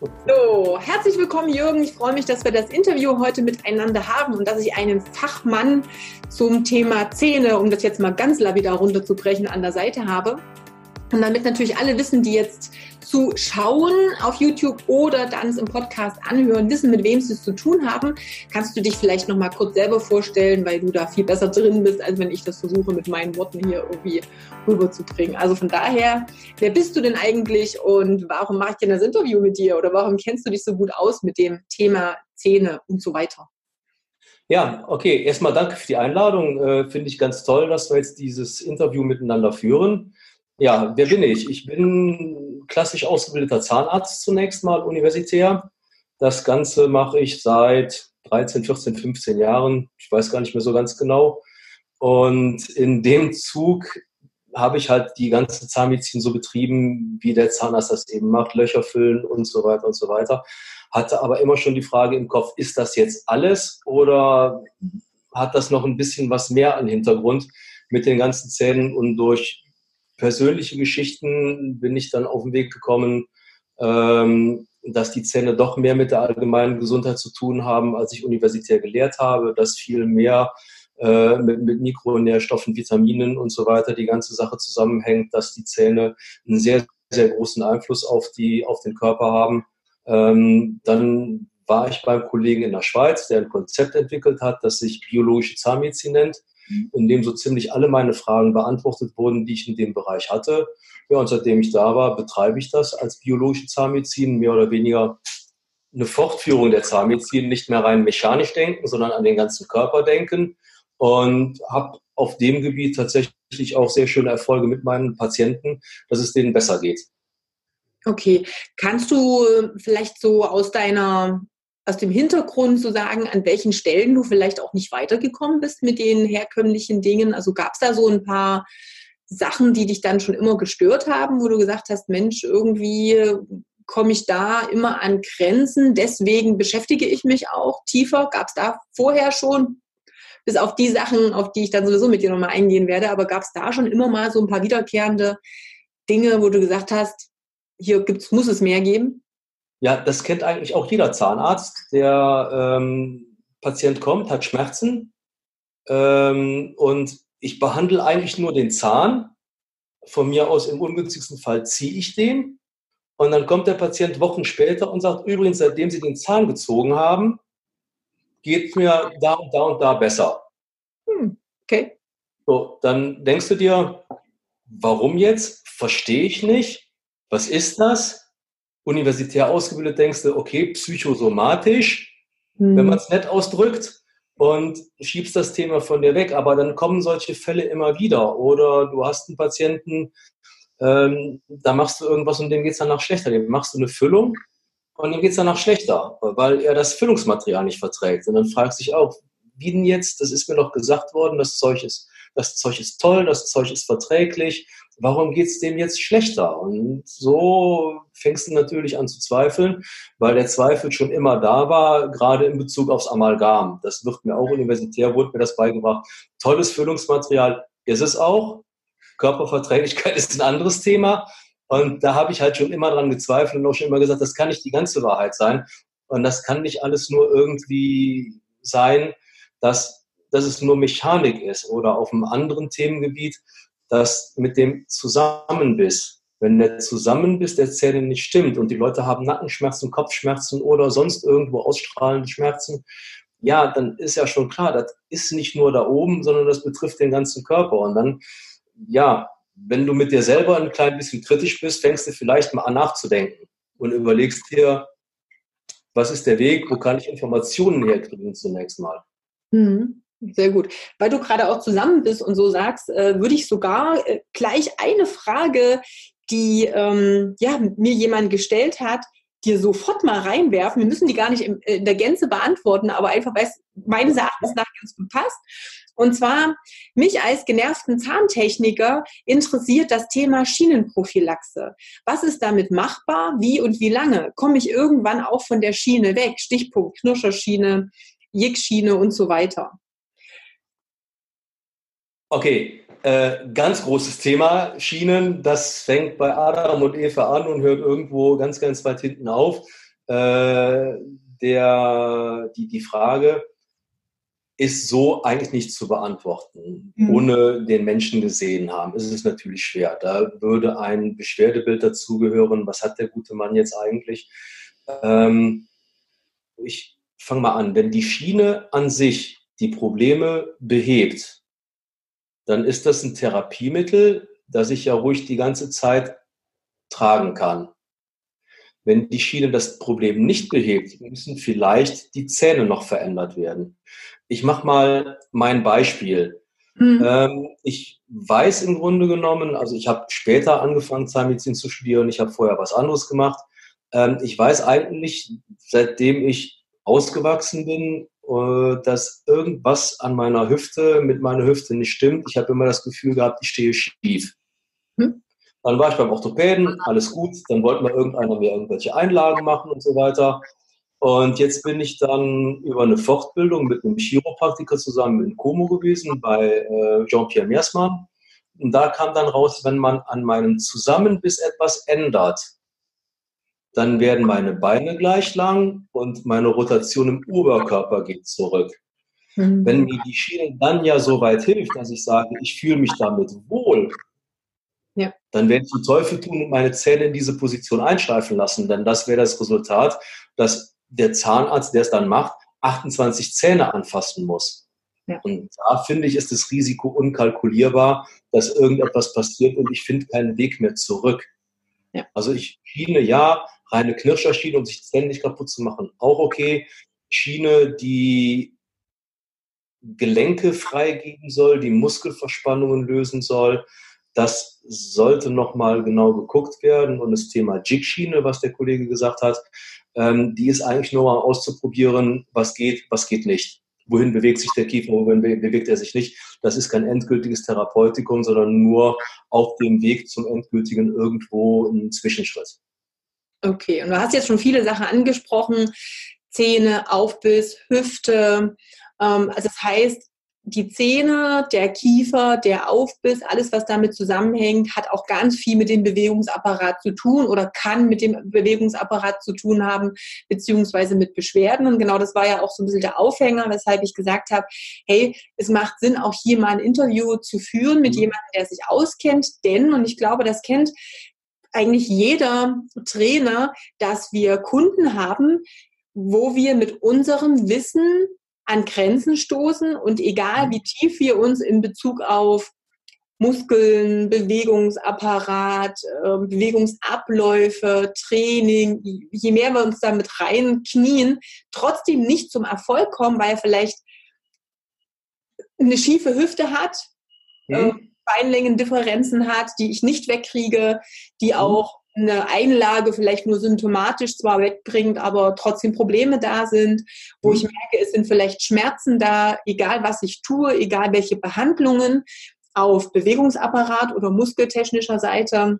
So, herzlich willkommen, Jürgen. Ich freue mich, dass wir das Interview heute miteinander haben und dass ich einen Fachmann zum Thema Zähne, um das jetzt mal ganz lapidar runterzubrechen, an der Seite habe. Und damit natürlich alle wissen, die jetzt zuschauen auf YouTube oder dann es im Podcast anhören, wissen, mit wem sie es zu tun haben, kannst du dich vielleicht noch mal kurz selber vorstellen, weil du da viel besser drin bist, als wenn ich das versuche, mit meinen Worten hier irgendwie rüberzubringen. Also von daher, wer bist du denn eigentlich und warum mache ich denn das Interview mit dir oder warum kennst du dich so gut aus mit dem Thema Zähne und so weiter? Ja, okay. Erstmal danke für die Einladung. Äh, Finde ich ganz toll, dass wir jetzt dieses Interview miteinander führen. Ja, wer bin ich? Ich bin klassisch ausgebildeter Zahnarzt zunächst mal, universitär. Das Ganze mache ich seit 13, 14, 15 Jahren. Ich weiß gar nicht mehr so ganz genau. Und in dem Zug habe ich halt die ganze Zahnmedizin so betrieben, wie der Zahnarzt das eben macht, Löcher füllen und so weiter und so weiter. Hatte aber immer schon die Frage im Kopf, ist das jetzt alles oder hat das noch ein bisschen was mehr an Hintergrund mit den ganzen Zähnen und durch persönliche Geschichten bin ich dann auf den Weg gekommen, ähm, dass die Zähne doch mehr mit der allgemeinen Gesundheit zu tun haben, als ich universitär gelehrt habe, dass viel mehr äh, mit, mit Mikronährstoffen, Vitaminen und so weiter die ganze Sache zusammenhängt, dass die Zähne einen sehr, sehr großen Einfluss auf, die, auf den Körper haben. Ähm, dann war ich beim Kollegen in der Schweiz, der ein Konzept entwickelt hat, das sich biologische Zahnmedizin nennt in dem so ziemlich alle meine Fragen beantwortet wurden, die ich in dem Bereich hatte. Ja, und seitdem ich da war, betreibe ich das als biologische Zahnmedizin, mehr oder weniger eine Fortführung der Zahnmedizin, nicht mehr rein mechanisch denken, sondern an den ganzen Körper denken und habe auf dem Gebiet tatsächlich auch sehr schöne Erfolge mit meinen Patienten, dass es denen besser geht. Okay, kannst du vielleicht so aus deiner aus dem Hintergrund zu sagen, an welchen Stellen du vielleicht auch nicht weitergekommen bist mit den herkömmlichen Dingen? Also gab es da so ein paar Sachen, die dich dann schon immer gestört haben, wo du gesagt hast, Mensch, irgendwie komme ich da immer an Grenzen, deswegen beschäftige ich mich auch tiefer. Gab es da vorher schon, bis auf die Sachen, auf die ich dann sowieso mit dir nochmal eingehen werde, aber gab es da schon immer mal so ein paar wiederkehrende Dinge, wo du gesagt hast, hier gibt's, muss es mehr geben? Ja, das kennt eigentlich auch jeder Zahnarzt. Der ähm, Patient kommt, hat Schmerzen ähm, und ich behandle eigentlich nur den Zahn. Von mir aus im ungünstigsten Fall ziehe ich den und dann kommt der Patient Wochen später und sagt, übrigens, seitdem Sie den Zahn gezogen haben, geht mir da und da und da besser. Hm, okay. So, dann denkst du dir, warum jetzt? Verstehe ich nicht. Was ist das? Universitär ausgebildet, denkst du, okay, psychosomatisch, mhm. wenn man es nett ausdrückt, und schiebst das Thema von dir weg. Aber dann kommen solche Fälle immer wieder. Oder du hast einen Patienten, ähm, da machst du irgendwas und dem geht es danach schlechter. Dem machst du eine Füllung und dem geht es danach schlechter, weil er das Füllungsmaterial nicht verträgt. Und dann fragst du dich auch, wie denn jetzt? Das ist mir doch gesagt worden, das Zeug ist, das Zeug ist toll, das Zeug ist verträglich warum geht es dem jetzt schlechter? Und so fängst du natürlich an zu zweifeln, weil der Zweifel schon immer da war, gerade in Bezug aufs Amalgam. Das wird mir auch universitär, wurde mir das beigebracht. Tolles Füllungsmaterial ist es auch. Körperverträglichkeit ist ein anderes Thema. Und da habe ich halt schon immer dran gezweifelt und auch schon immer gesagt, das kann nicht die ganze Wahrheit sein. Und das kann nicht alles nur irgendwie sein, dass, dass es nur Mechanik ist oder auf einem anderen Themengebiet dass mit dem Zusammenbiss, wenn der Zusammenbiss der Zähne nicht stimmt und die Leute haben Nackenschmerzen, Kopfschmerzen oder sonst irgendwo ausstrahlende Schmerzen, ja, dann ist ja schon klar, das ist nicht nur da oben, sondern das betrifft den ganzen Körper. Und dann, ja, wenn du mit dir selber ein klein bisschen kritisch bist, fängst du vielleicht mal an nachzudenken und überlegst dir, was ist der Weg, wo kann ich Informationen herkriegen zunächst mal. Mhm. Sehr gut. Weil du gerade auch zusammen bist und so sagst, äh, würde ich sogar äh, gleich eine Frage, die ähm, ja, mir jemand gestellt hat, dir sofort mal reinwerfen. Wir müssen die gar nicht in der Gänze beantworten, aber einfach, weil es meines Erachtens nach ganz gut passt. Und zwar, mich als genervten Zahntechniker interessiert das Thema Schienenprophylaxe. Was ist damit machbar? Wie und wie lange? Komme ich irgendwann auch von der Schiene weg? Stichpunkt Knirscherschiene, Jickschiene und so weiter. Okay, äh, ganz großes Thema, Schienen. Das fängt bei Adam und Eva an und hört irgendwo ganz, ganz weit hinten auf. Äh, der, die, die Frage ist so eigentlich nicht zu beantworten, mhm. ohne den Menschen gesehen haben. Es ist natürlich schwer. Da würde ein Beschwerdebild dazugehören. Was hat der gute Mann jetzt eigentlich? Ähm, ich fange mal an. Wenn die Schiene an sich die Probleme behebt, dann ist das ein Therapiemittel, das ich ja ruhig die ganze Zeit tragen kann. Wenn die Schiene das Problem nicht behebt, müssen vielleicht die Zähne noch verändert werden. Ich mache mal mein Beispiel. Mhm. Ich weiß im Grunde genommen, also ich habe später angefangen, Zahnmedizin zu studieren, ich habe vorher was anderes gemacht. Ähm, ich weiß eigentlich, seitdem ich ausgewachsen bin, äh, dass irgendwas an meiner Hüfte mit meiner Hüfte nicht stimmt. Ich habe immer das Gefühl gehabt, ich stehe schief. Hm? Dann war ich beim Orthopäden, alles gut. Dann wollte mal irgendeiner mir irgendwelche Einlagen machen und so weiter. Und jetzt bin ich dann über eine Fortbildung mit einem Chiropraktiker zusammen in Como gewesen bei äh, Jean-Pierre Meersmann. Und da kam dann raus, wenn man an meinem Zusammenbiss etwas ändert, dann werden meine Beine gleich lang und meine Rotation im Oberkörper geht zurück. Mhm. Wenn mir die Schiene dann ja so weit hilft, dass ich sage, ich fühle mich damit wohl, ja. dann werde ich den Teufel tun und meine Zähne in diese Position einschleifen lassen. Denn das wäre das Resultat, dass der Zahnarzt, der es dann macht, 28 Zähne anfassen muss. Ja. Und da finde ich, ist das Risiko unkalkulierbar, dass irgendetwas passiert und ich finde keinen Weg mehr zurück. Ja. Also ich Schiene, ja, reine Knirscherschiene, um sich ständig kaputt zu machen, auch okay. Schiene, die Gelenke freigeben soll, die Muskelverspannungen lösen soll. Das sollte nochmal genau geguckt werden. Und das Thema Jig-Schiene, was der Kollege gesagt hat, ähm, die ist eigentlich nur mal auszuprobieren, was geht, was geht nicht. Wohin bewegt sich der Kiefer, wohin bewegt er sich nicht. Das ist kein endgültiges Therapeutikum, sondern nur auf dem Weg zum endgültigen irgendwo ein Zwischenschritt. Okay, und du hast jetzt schon viele Sachen angesprochen, Zähne, Aufbiss, Hüfte. Ähm, also das heißt, die Zähne, der Kiefer, der Aufbiss, alles, was damit zusammenhängt, hat auch ganz viel mit dem Bewegungsapparat zu tun oder kann mit dem Bewegungsapparat zu tun haben, beziehungsweise mit Beschwerden. Und genau das war ja auch so ein bisschen der Aufhänger, weshalb ich gesagt habe, hey, es macht Sinn, auch hier mal ein Interview zu führen mit mhm. jemandem, der sich auskennt. Denn, und ich glaube, das kennt eigentlich jeder Trainer, dass wir Kunden haben, wo wir mit unserem Wissen an Grenzen stoßen und egal wie tief wir uns in Bezug auf Muskeln, Bewegungsapparat, ähm, Bewegungsabläufe, Training, je mehr wir uns damit reinknien, trotzdem nicht zum Erfolg kommen, weil er vielleicht eine schiefe Hüfte hat, mhm. Beinlängendifferenzen hat, die ich nicht wegkriege, die mhm. auch eine Einlage vielleicht nur symptomatisch zwar wegbringt, aber trotzdem Probleme da sind, wo ich mhm. merke, es sind vielleicht Schmerzen da, egal was ich tue, egal welche Behandlungen auf Bewegungsapparat oder muskeltechnischer Seite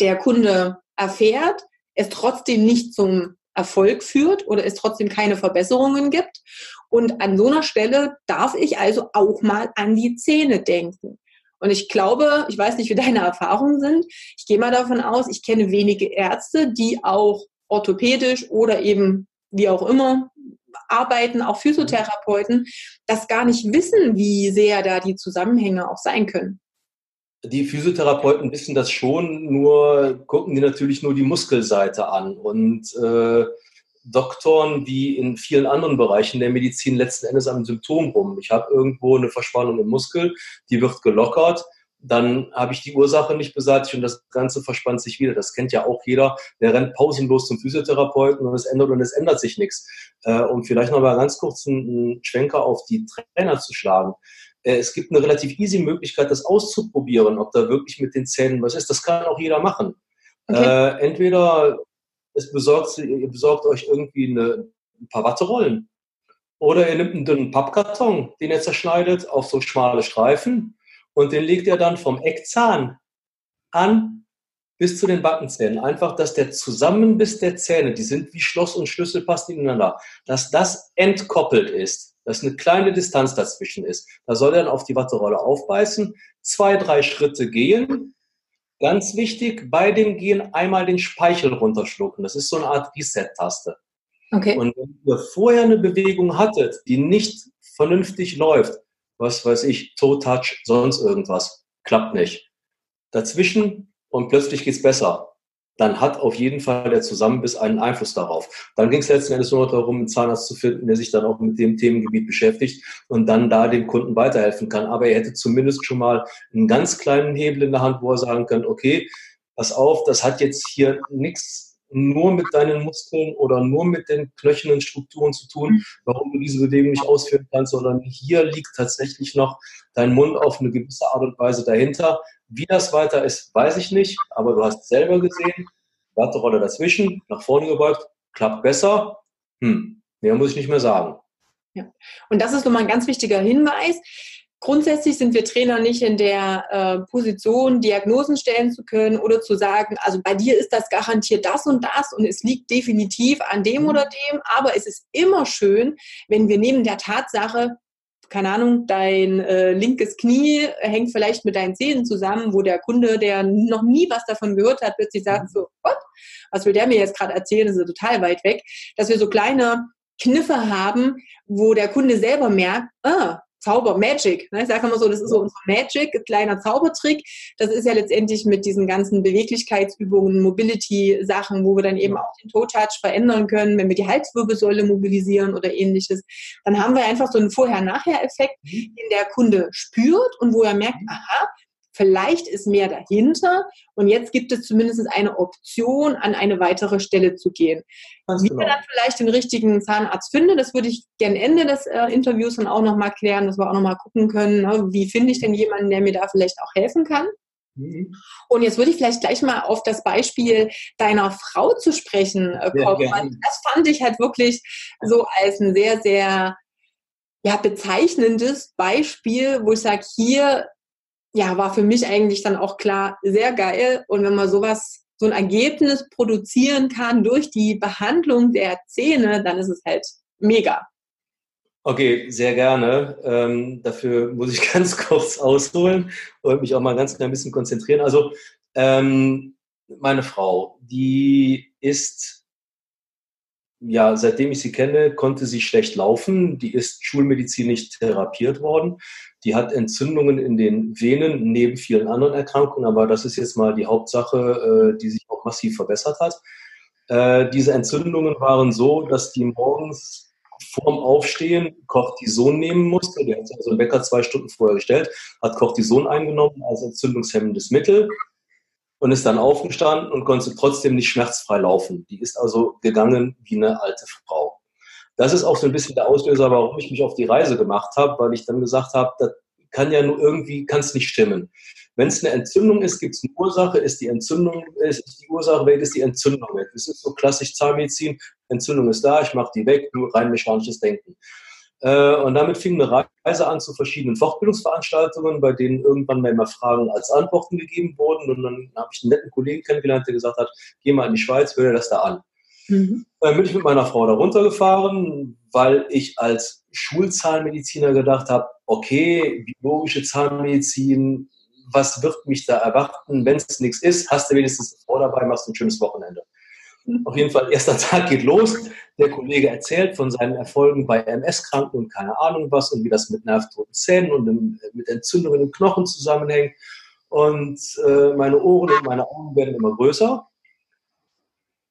der Kunde erfährt, es trotzdem nicht zum Erfolg führt oder es trotzdem keine Verbesserungen gibt. Und an so einer Stelle darf ich also auch mal an die Zähne denken. Und ich glaube, ich weiß nicht, wie deine Erfahrungen sind. Ich gehe mal davon aus, ich kenne wenige Ärzte, die auch orthopädisch oder eben wie auch immer arbeiten, auch Physiotherapeuten, das gar nicht wissen, wie sehr da die Zusammenhänge auch sein können. Die Physiotherapeuten wissen das schon, nur gucken die natürlich nur die Muskelseite an. Und äh, Doktoren wie in vielen anderen Bereichen der Medizin letzten Endes am Symptom rum. Ich habe irgendwo eine Verspannung im Muskel, die wird gelockert, dann habe ich die Ursache nicht beseitigt und das Ganze verspannt sich wieder. Das kennt ja auch jeder. Der rennt pausenlos zum Physiotherapeuten und es ändert und es ändert sich nichts. Äh, um vielleicht noch mal ganz kurz einen Schwenker auf die Trainer zu schlagen. Äh, es gibt eine relativ easy Möglichkeit, das auszuprobieren, ob da wirklich mit den Zähnen was ist. Das kann auch jeder machen. Okay. Äh, entweder es besorgt, ihr besorgt euch irgendwie eine, ein paar Watterollen. Oder ihr nimmt einen dünnen Pappkarton, den ihr zerschneidet auf so schmale Streifen und den legt ihr dann vom Eckzahn an bis zu den Backenzähnen. Einfach, dass der Zusammenbiss der Zähne, die sind wie Schloss und Schlüssel passt ineinander, dass das entkoppelt ist, dass eine kleine Distanz dazwischen ist. Da soll er dann auf die Watterolle aufbeißen, zwei, drei Schritte gehen. Ganz wichtig, bei dem Gehen einmal den Speichel runterschlucken. Das ist so eine Art Reset-Taste. Okay. Und wenn ihr vorher eine Bewegung hattet, die nicht vernünftig läuft, was weiß ich, Toe-Touch, sonst irgendwas, klappt nicht. Dazwischen und plötzlich geht's besser. Dann hat auf jeden Fall der Zusammenbiss einen Einfluss darauf. Dann ging es letzten Endes nur noch darum, einen Zahnarzt zu finden, der sich dann auch mit dem Themengebiet beschäftigt und dann da dem Kunden weiterhelfen kann. Aber er hätte zumindest schon mal einen ganz kleinen Hebel in der Hand, wo er sagen kann, okay, pass auf, das hat jetzt hier nichts nur mit deinen Muskeln oder nur mit den knöchernen Strukturen zu tun, mhm. warum du diese Bewegung nicht ausführen kannst, sondern hier liegt tatsächlich noch dein Mund auf eine gewisse Art und Weise dahinter. Wie das weiter ist, weiß ich nicht, aber du hast selber gesehen, Warterolle dazwischen, nach vorne gebeugt, klappt besser. Hm, mehr muss ich nicht mehr sagen. Ja. Und das ist nochmal ein ganz wichtiger Hinweis. Grundsätzlich sind wir Trainer nicht in der äh, Position, Diagnosen stellen zu können oder zu sagen, also bei dir ist das garantiert das und das und es liegt definitiv an dem oder dem. Aber es ist immer schön, wenn wir neben der Tatsache, keine Ahnung, dein äh, linkes Knie hängt vielleicht mit deinen Zähnen zusammen, wo der Kunde, der noch nie was davon gehört hat, plötzlich sagt so, Gott, was will der mir jetzt gerade erzählen, das ist total weit weg, dass wir so kleine Kniffe haben, wo der Kunde selber merkt, ah, Zauber, Magic. Ne? Ich sage immer so, das ist so unser Magic, kleiner Zaubertrick. Das ist ja letztendlich mit diesen ganzen Beweglichkeitsübungen, Mobility-Sachen, wo wir dann eben auch den Toe-Touch verändern können, wenn wir die Halswirbelsäule mobilisieren oder ähnliches. Dann haben wir einfach so einen Vorher-Nachher-Effekt, mhm. den der Kunde spürt und wo er merkt, aha, Vielleicht ist mehr dahinter und jetzt gibt es zumindest eine Option, an eine weitere Stelle zu gehen. Ganz Wie genau. wir dann vielleicht den richtigen Zahnarzt finden, das würde ich gerne Ende des äh, Interviews dann auch nochmal klären, dass wir auch nochmal gucken können, ne, wie finde ich denn jemanden, der mir da vielleicht auch helfen kann. Mhm. Und jetzt würde ich vielleicht gleich mal auf das Beispiel deiner Frau zu sprechen äh, kommen. Ja, das fand ich halt wirklich so als ein sehr, sehr ja, bezeichnendes Beispiel, wo ich sage, hier ja, war für mich eigentlich dann auch klar, sehr geil. Und wenn man sowas, so ein Ergebnis produzieren kann durch die Behandlung der Zähne, dann ist es halt mega. Okay, sehr gerne. Ähm, dafür muss ich ganz kurz ausholen und mich auch mal ganz klein bisschen konzentrieren. Also, ähm, meine Frau, die ist ja, seitdem ich sie kenne, konnte sie schlecht laufen. Die ist schulmedizinisch therapiert worden. Die hat Entzündungen in den Venen neben vielen anderen Erkrankungen, aber das ist jetzt mal die Hauptsache, äh, die sich auch massiv verbessert hat. Äh, diese Entzündungen waren so, dass die morgens vorm Aufstehen Cortison nehmen musste. Der hat also einen Wecker zwei Stunden vorher gestellt, hat Cortison eingenommen als entzündungshemmendes Mittel und ist dann aufgestanden und konnte trotzdem nicht schmerzfrei laufen. Die ist also gegangen wie eine alte Frau. Das ist auch so ein bisschen der Auslöser, warum ich mich auf die Reise gemacht habe, weil ich dann gesagt habe, das kann ja nur irgendwie, kann es nicht stimmen. Wenn es eine Entzündung ist, gibt es eine Ursache, ist die Entzündung, ist, die Ursache weg, ist die Entzündung weg. Das ist so klassisch Zahnmedizin, Entzündung ist da, ich mache die weg, nur rein mechanisches Denken. Äh, und damit fing eine Reise an zu verschiedenen Fortbildungsveranstaltungen, bei denen irgendwann mal immer Fragen als Antworten gegeben wurden. Und dann habe ich einen netten Kollegen kennengelernt, der gesagt hat, geh mal in die Schweiz, hör dir das da an. Mhm. Dann bin ich mit meiner Frau da runtergefahren, weil ich als Schulzahnmediziner gedacht habe, okay, biologische Zahnmedizin, was wird mich da erwarten? Wenn es nichts ist, hast du wenigstens eine Frau dabei, machst ein schönes Wochenende. Auf jeden Fall, erster Tag geht los. Der Kollege erzählt von seinen Erfolgen bei MS-Kranken und keine Ahnung was und wie das mit nervtoten Zähnen und mit Entzündungen im Knochen zusammenhängt. Und äh, meine Ohren und meine Augen werden immer größer.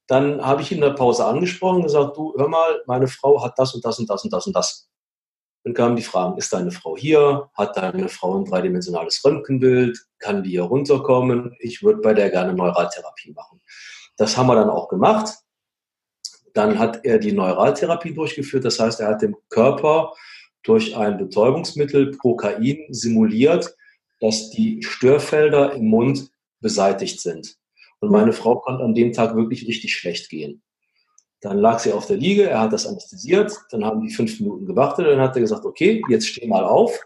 Dann habe ich ihn in der Pause angesprochen und gesagt, du, hör mal, meine Frau hat das und das und das und das und das. Dann kamen die Fragen, ist deine Frau hier? Hat deine Frau ein dreidimensionales Röntgenbild? Kann die hier runterkommen? Ich würde bei der gerne Neuraltherapie machen. Das haben wir dann auch gemacht. Dann hat er die Neuraltherapie durchgeführt. Das heißt, er hat dem Körper durch ein Betäubungsmittel Prokain simuliert, dass die Störfelder im Mund beseitigt sind. Und mhm. meine Frau konnte an dem Tag wirklich richtig schlecht gehen. Dann lag sie auf der Liege, er hat das anästhesiert, dann haben die fünf Minuten gewartet, dann hat er gesagt, okay, jetzt steh mal auf,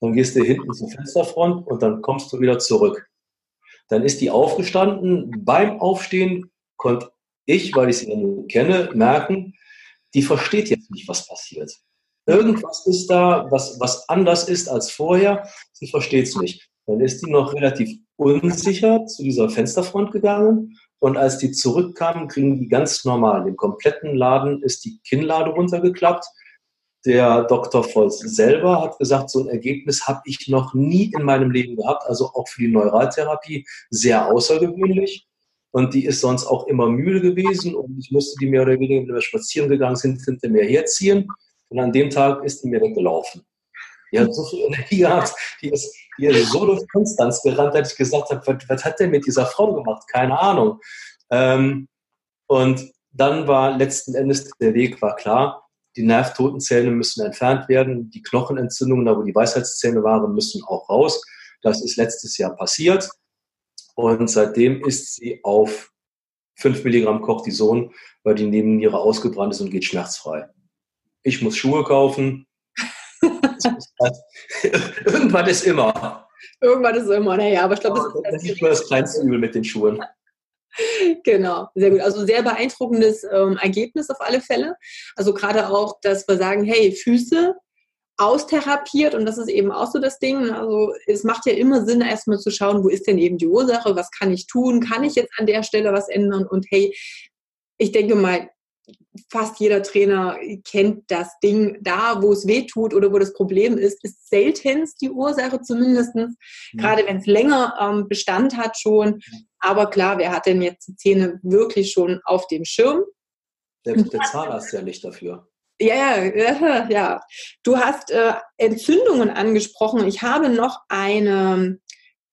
dann gehst du hinten zur Fensterfront und dann kommst du wieder zurück. Dann ist die aufgestanden. Beim Aufstehen konnte ich, weil ich sie ja kenne, merken, die versteht jetzt nicht, was passiert. Irgendwas ist da, was, was anders ist als vorher. Sie versteht es nicht. Dann ist die noch relativ unsicher zu dieser Fensterfront gegangen. Und als die zurückkamen, kriegen die ganz normal. Im kompletten Laden ist die Kinnlade runtergeklappt. Der Dr. Volz selber hat gesagt, so ein Ergebnis habe ich noch nie in meinem Leben gehabt. Also auch für die Neuraltherapie sehr außergewöhnlich. Und die ist sonst auch immer müde gewesen und ich musste die mehr oder weniger, wenn wir spazieren gegangen sind, hinter mir herziehen. Und an dem Tag ist die mir weggelaufen. Die hat so viel Energie gehabt, die ist, die ist so durch Konstanz gerannt, dass ich gesagt habe, was, was hat der mit dieser Frau gemacht? Keine Ahnung. Ähm, und dann war letzten Endes der Weg war klar. Die Nervtotenzähne müssen entfernt werden. Die Knochenentzündungen, da wo die Weisheitszähne waren, müssen auch raus. Das ist letztes Jahr passiert. Und seitdem ist sie auf 5 Milligramm Cortison, weil die Nebenniere ausgebrannt ist und geht schmerzfrei. Ich muss Schuhe kaufen. Irgendwann ist immer. Irgendwann ist immer, naja, aber ich glaube, das, das ist das kleinste Übel mit den Schuhen. Genau, sehr gut. Also sehr beeindruckendes ähm, Ergebnis auf alle Fälle. Also gerade auch, dass wir sagen, hey, Füße austherapiert und das ist eben auch so das Ding. Ne? Also es macht ja immer Sinn, erstmal zu schauen, wo ist denn eben die Ursache, was kann ich tun, kann ich jetzt an der Stelle was ändern und hey, ich denke mal, fast jeder Trainer kennt das Ding da, wo es weh tut oder wo das Problem ist, ist seltenst die Ursache zumindest, ja. gerade wenn es länger ähm, Bestand hat schon. Aber klar, wer hat denn jetzt die Zähne wirklich schon auf dem Schirm? Der, der Zahnarzt ja nicht dafür. Ja, ja, ja. Du hast äh, Entzündungen angesprochen. Ich habe noch eine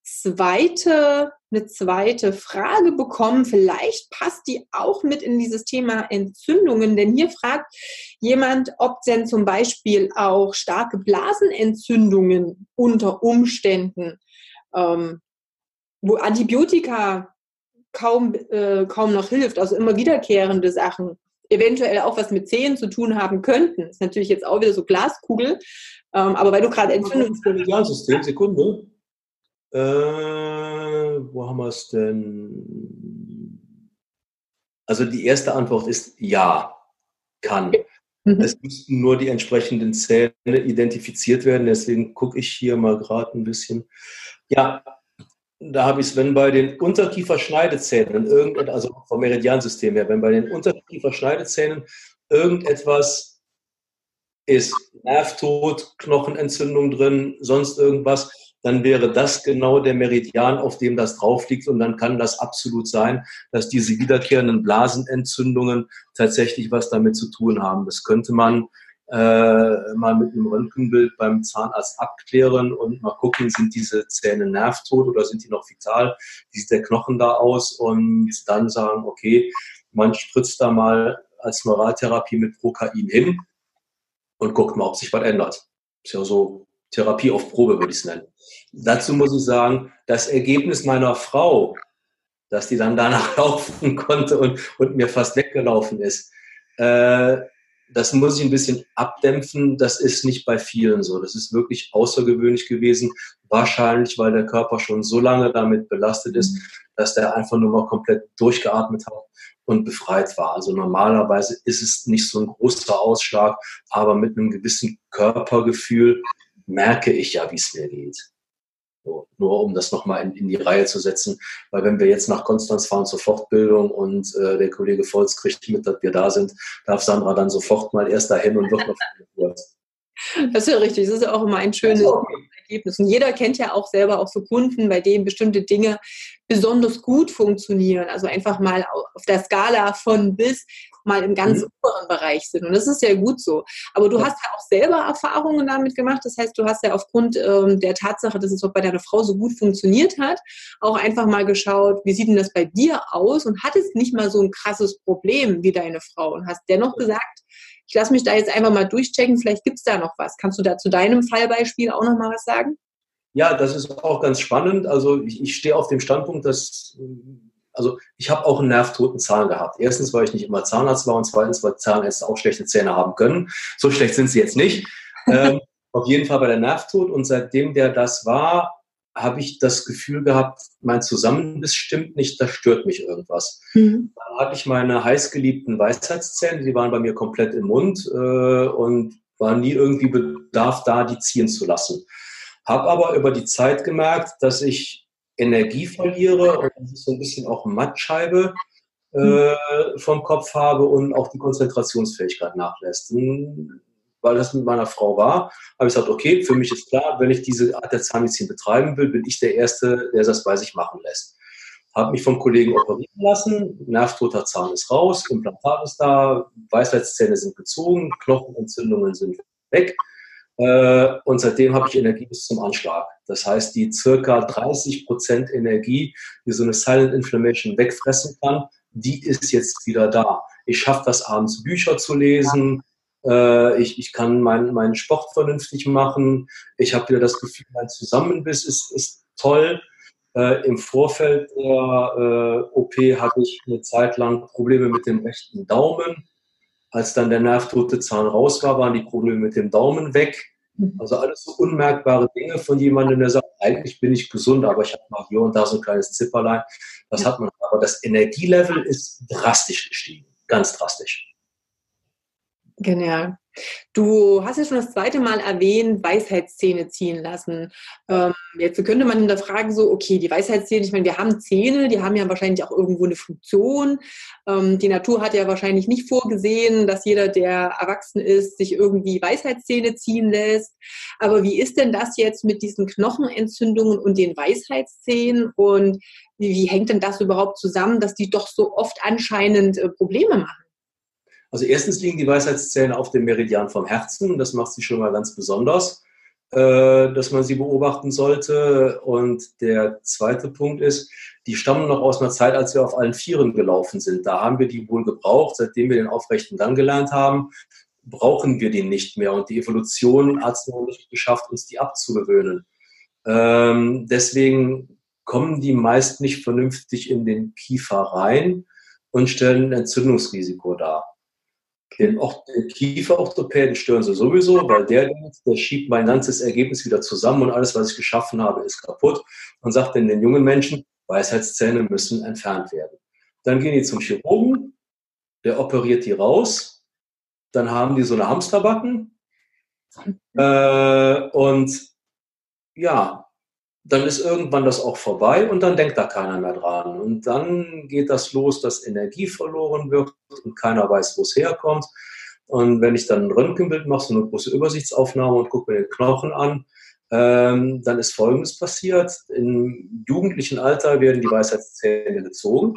zweite, eine zweite Frage bekommen. Vielleicht passt die auch mit in dieses Thema Entzündungen, denn hier fragt jemand, ob denn zum Beispiel auch starke Blasenentzündungen unter Umständen, ähm, wo Antibiotika kaum, äh, kaum noch hilft, also immer wiederkehrende Sachen eventuell auch was mit Zehen zu tun haben könnten. ist natürlich jetzt auch wieder so Glaskugel, ähm, aber weil du gerade Entzündungssystem. Sekunde. Äh, wo haben wir es denn? Also die erste Antwort ist ja, kann. Mhm. Es müssten nur die entsprechenden Zähne identifiziert werden. Deswegen gucke ich hier mal gerade ein bisschen. Ja, da habe ich es, wenn bei den Unterkieferschneidezähnen irgendetwas, also vom Meridiansystem her, wenn bei den Unterkieferschneidezähnen irgendetwas ist, Nervtod, Knochenentzündung drin, sonst irgendwas, dann wäre das genau der Meridian, auf dem das drauf liegt. Und dann kann das absolut sein, dass diese wiederkehrenden Blasenentzündungen tatsächlich was damit zu tun haben. Das könnte man äh, mal mit einem Röntgenbild beim Zahnarzt abklären und mal gucken, sind diese Zähne nervtot oder sind die noch vital? Wie sieht der Knochen da aus? Und dann sagen, okay, man spritzt da mal als Neuraltherapie mit Prokain hin und guckt mal, ob sich was ändert. Ist ja so Therapie auf Probe, würde ich es nennen. Dazu muss ich sagen, das Ergebnis meiner Frau, dass die dann danach laufen konnte und, und mir fast weggelaufen ist, äh, das muss ich ein bisschen abdämpfen. Das ist nicht bei vielen so. Das ist wirklich außergewöhnlich gewesen. Wahrscheinlich, weil der Körper schon so lange damit belastet ist, dass der einfach nur mal komplett durchgeatmet hat und befreit war. Also normalerweise ist es nicht so ein großer Ausschlag, aber mit einem gewissen Körpergefühl merke ich ja, wie es mir geht. So, nur um das nochmal in, in die Reihe zu setzen. Weil wenn wir jetzt nach Konstanz fahren zur Fortbildung und äh, der Kollege Volz kriegt mit, dass wir da sind, darf Sandra dann sofort mal erst dahin und wird noch Das ist ja richtig. Das ist ja auch immer ein schönes Ergebnis. Und jeder kennt ja auch selber auch so Kunden, bei denen bestimmte Dinge besonders gut funktionieren. Also einfach mal auf der Skala von bis mal im ganz mhm. oberen Bereich sind. Und das ist ja gut so. Aber du ja. hast ja auch selber Erfahrungen damit gemacht. Das heißt, du hast ja aufgrund ähm, der Tatsache, dass es auch bei deiner Frau so gut funktioniert hat, auch einfach mal geschaut, wie sieht denn das bei dir aus? Und hattest nicht mal so ein krasses Problem wie deine Frau und hast dennoch gesagt, ich lasse mich da jetzt einfach mal durchchecken, vielleicht gibt es da noch was. Kannst du da zu deinem Fallbeispiel auch noch mal was sagen? Ja, das ist auch ganz spannend. Also ich, ich stehe auf dem Standpunkt, dass also ich habe auch einen nervtoten Zahn gehabt. Erstens, weil ich nicht immer Zahnarzt war und zweitens, weil Zahnärzte auch schlechte Zähne haben können. So schlecht sind sie jetzt nicht. ähm, auf jeden Fall bei der Nervtod und seitdem der das war, habe ich das Gefühl gehabt, mein Zusammenbiss stimmt nicht, da stört mich irgendwas. Mhm. Dann hatte ich meine heißgeliebten Weisheitszähne, die waren bei mir komplett im Mund äh, und war nie irgendwie Bedarf da, die ziehen zu lassen. Habe aber über die Zeit gemerkt, dass ich Energie verliere und dass ich so ein bisschen auch Mattscheibe äh, mhm. vom Kopf habe und auch die Konzentrationsfähigkeit nachlässt. Und weil das mit meiner Frau war, habe ich gesagt, okay, für mich ist klar, wenn ich diese Art der Zahnmedizin betreiben will, bin ich der Erste, der das bei sich machen lässt. Habe mich vom Kollegen operieren lassen, nervtoter Zahn ist raus, Implantat ist da, Weisheitszähne sind gezogen, Knochenentzündungen sind weg. Äh, und seitdem habe ich Energie bis zum Anschlag. Das heißt, die circa 30 Prozent Energie, die so eine Silent Inflammation wegfressen kann, die ist jetzt wieder da. Ich schaffe das abends Bücher zu lesen. Äh, ich, ich kann meinen mein Sport vernünftig machen. Ich habe wieder das Gefühl, mein Zusammenbiss ist, ist toll. Äh, Im Vorfeld der OP hatte ich eine Zeit lang Probleme mit dem rechten Daumen als dann der nervtote Zahn raus war, waren die Probleme mit dem Daumen weg. Mhm. Also alles so unmerkbare Dinge von jemandem, der sagt, eigentlich bin ich gesund, aber ich habe mal hier und da so ein kleines Zipperlein. Das hat man. Aber das Energielevel ist drastisch gestiegen. Ganz drastisch. Genial. Du hast ja schon das zweite Mal erwähnt, Weisheitszähne ziehen lassen. Ähm, jetzt könnte man hinterfragen, so, okay, die Weisheitszähne, ich meine, wir haben Zähne, die haben ja wahrscheinlich auch irgendwo eine Funktion. Ähm, die Natur hat ja wahrscheinlich nicht vorgesehen, dass jeder, der erwachsen ist, sich irgendwie Weisheitszähne ziehen lässt. Aber wie ist denn das jetzt mit diesen Knochenentzündungen und den Weisheitszähnen? Und wie, wie hängt denn das überhaupt zusammen, dass die doch so oft anscheinend äh, Probleme machen? Also erstens liegen die Weisheitszähne auf dem Meridian vom Herzen. Das macht sie schon mal ganz besonders, äh, dass man sie beobachten sollte. Und der zweite Punkt ist, die stammen noch aus einer Zeit, als wir auf allen Vieren gelaufen sind. Da haben wir die wohl gebraucht. Seitdem wir den aufrechten Gang gelernt haben, brauchen wir die nicht mehr. Und die Evolution hat es noch nicht geschafft, uns die abzugewöhnen. Ähm, deswegen kommen die meist nicht vernünftig in den Kiefer rein und stellen ein Entzündungsrisiko dar. Den, auch den Kieferorthopäden stören sie sowieso, weil der, der schiebt mein ganzes Ergebnis wieder zusammen und alles, was ich geschaffen habe, ist kaputt. Und sagt dann den jungen Menschen, Weisheitszähne müssen entfernt werden. Dann gehen die zum Chirurgen, der operiert die raus, dann haben die so eine Hamsterbacken. Äh, und ja, dann ist irgendwann das auch vorbei und dann denkt da keiner mehr dran. Und dann geht das los, dass Energie verloren wird und keiner weiß, wo es herkommt. Und wenn ich dann ein Röntgenbild mache, so eine große Übersichtsaufnahme und gucke mir den Knochen an, ähm, dann ist Folgendes passiert. Im jugendlichen Alter werden die Weisheitszähne gezogen.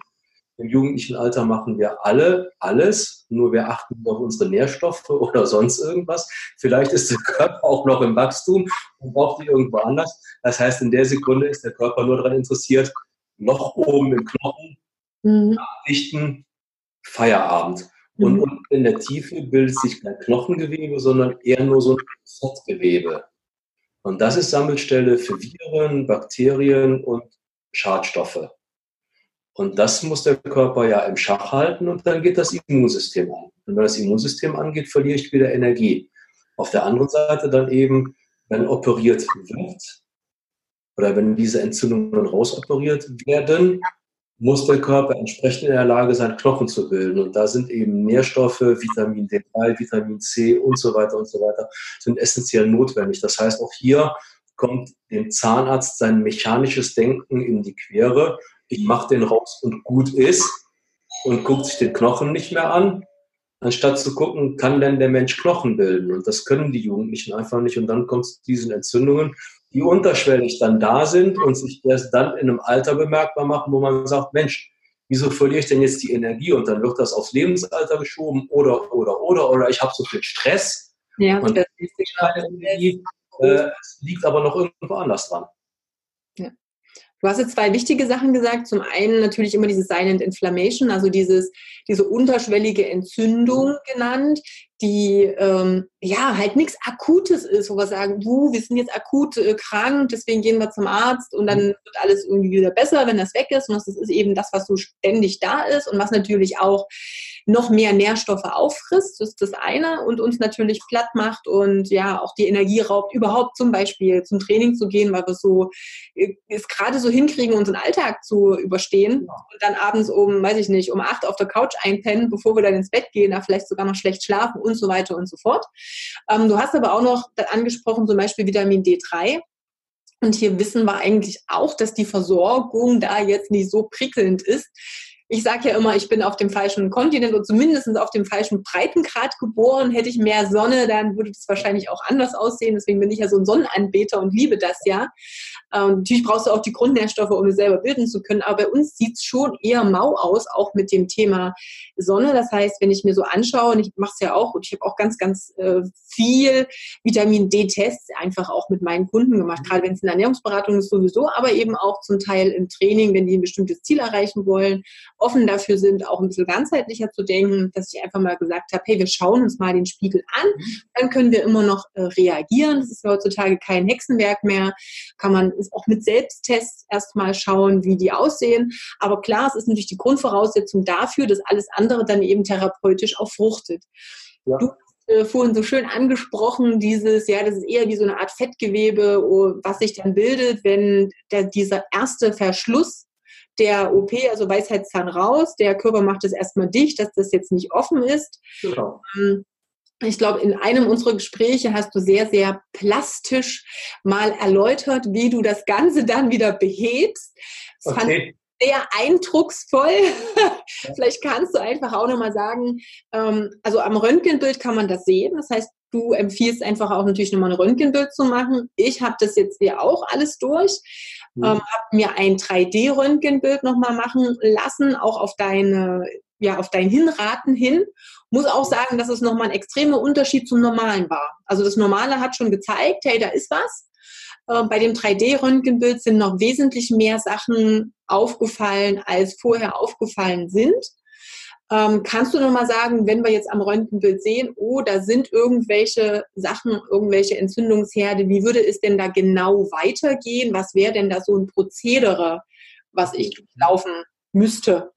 Im jugendlichen Alter machen wir alle alles, nur wir achten auf unsere Nährstoffe oder sonst irgendwas. Vielleicht ist der Körper auch noch im Wachstum und braucht die irgendwo anders. Das heißt, in der Sekunde ist der Körper nur daran interessiert, Loch oben im Knochen, mhm. Feierabend. Mhm. Und, und in der Tiefe bildet sich kein Knochengewebe, sondern eher nur so ein Fettgewebe. Und das ist Sammelstelle für Viren, Bakterien und Schadstoffe. Und das muss der Körper ja im Schach halten und dann geht das Immunsystem an. Und wenn das Immunsystem angeht, verliere ich wieder Energie. Auf der anderen Seite dann eben, wenn operiert wird oder wenn diese Entzündungen rausoperiert werden, muss der Körper entsprechend in der Lage sein, Knochen zu bilden. Und da sind eben Nährstoffe, Vitamin D3, Vitamin C und so weiter und so weiter, sind essentiell notwendig. Das heißt, auch hier kommt dem Zahnarzt sein mechanisches Denken in die Quere ich mache den raus und gut ist und guckt sich den Knochen nicht mehr an, anstatt zu gucken, kann denn der Mensch Knochen bilden? Und das können die Jugendlichen einfach nicht. Und dann kommt es zu diesen Entzündungen, die unterschwellig dann da sind und sich erst dann in einem Alter bemerkbar machen, wo man sagt, Mensch, wieso verliere ich denn jetzt die Energie? Und dann wird das aufs Lebensalter geschoben oder, oder, oder, oder ich habe so viel Stress. Ja, und das ist keine Energie. Äh, es liegt aber noch irgendwo anders dran. Du hast jetzt zwei wichtige Sachen gesagt. Zum einen natürlich immer diese Silent Inflammation, also dieses, diese unterschwellige Entzündung genannt, die ähm, ja, halt nichts Akutes ist, wo wir sagen, du, wir sind jetzt akut äh, krank, deswegen gehen wir zum Arzt und dann mhm. wird alles irgendwie wieder besser, wenn das weg ist. Und das ist eben das, was so ständig da ist und was natürlich auch noch mehr Nährstoffe auffrisst, das ist das eine und uns natürlich platt macht und ja auch die Energie raubt, überhaupt zum Beispiel zum Training zu gehen, weil wir so äh, es gerade so hinkriegen, unseren Alltag zu überstehen ja. und dann abends um, weiß ich nicht, um acht auf der Couch einpennen, bevor wir dann ins Bett gehen, da vielleicht sogar noch schlecht schlafen und so weiter und so fort. Ähm, du hast aber auch noch angesprochen, zum Beispiel Vitamin D3. Und hier wissen wir eigentlich auch, dass die Versorgung da jetzt nicht so prickelnd ist ich sage ja immer, ich bin auf dem falschen Kontinent und zumindest auf dem falschen Breitengrad geboren. Hätte ich mehr Sonne, dann würde das wahrscheinlich auch anders aussehen. Deswegen bin ich ja so ein Sonnenanbeter und liebe das ja. Ähm, natürlich brauchst du auch die Grundnährstoffe, um es selber bilden zu können. Aber bei uns sieht es schon eher mau aus, auch mit dem Thema Sonne. Das heißt, wenn ich mir so anschaue, und ich mache es ja auch, und ich habe auch ganz, ganz äh, viel Vitamin D-Tests einfach auch mit meinen Kunden gemacht, gerade wenn es in der Ernährungsberatung ist sowieso, aber eben auch zum Teil im Training, wenn die ein bestimmtes Ziel erreichen wollen, offen dafür sind, auch ein bisschen ganzheitlicher zu denken, dass ich einfach mal gesagt habe, hey, wir schauen uns mal den Spiegel an, dann können wir immer noch äh, reagieren. Das ist heutzutage kein Hexenwerk mehr, kann man auch mit Selbsttests erstmal schauen, wie die aussehen. Aber klar, es ist natürlich die Grundvoraussetzung dafür, dass alles andere dann eben therapeutisch auch fruchtet. Ja. Du äh, vorhin so schön angesprochen, dieses, ja, das ist eher wie so eine Art Fettgewebe, oh, was sich dann bildet, wenn der, dieser erste Verschluss der OP, also Weisheitszahn raus, der Körper macht es erstmal dicht, dass das jetzt nicht offen ist. Genau. Ähm, ich glaube, in einem unserer Gespräche hast du sehr, sehr plastisch mal erläutert, wie du das Ganze dann wieder behebst. Das okay. fand ich sehr eindrucksvoll. Vielleicht kannst du einfach auch nochmal sagen, ähm, also am Röntgenbild kann man das sehen. Das heißt, du empfiehlst einfach auch natürlich nochmal ein Röntgenbild zu machen. Ich habe das jetzt hier auch alles durch. Mhm. Ähm, habe mir ein 3D-Röntgenbild nochmal machen lassen, auch auf deine ja, auf dein Hinraten hin. Muss auch sagen, dass es nochmal ein extremer Unterschied zum Normalen war. Also das Normale hat schon gezeigt, hey, da ist was. Äh, bei dem 3D-Röntgenbild sind noch wesentlich mehr Sachen aufgefallen, als vorher aufgefallen sind. Ähm, kannst du noch mal sagen, wenn wir jetzt am Röntgenbild sehen, oh, da sind irgendwelche Sachen, irgendwelche Entzündungsherde, wie würde es denn da genau weitergehen? Was wäre denn da so ein Prozedere, was ich laufen müsste?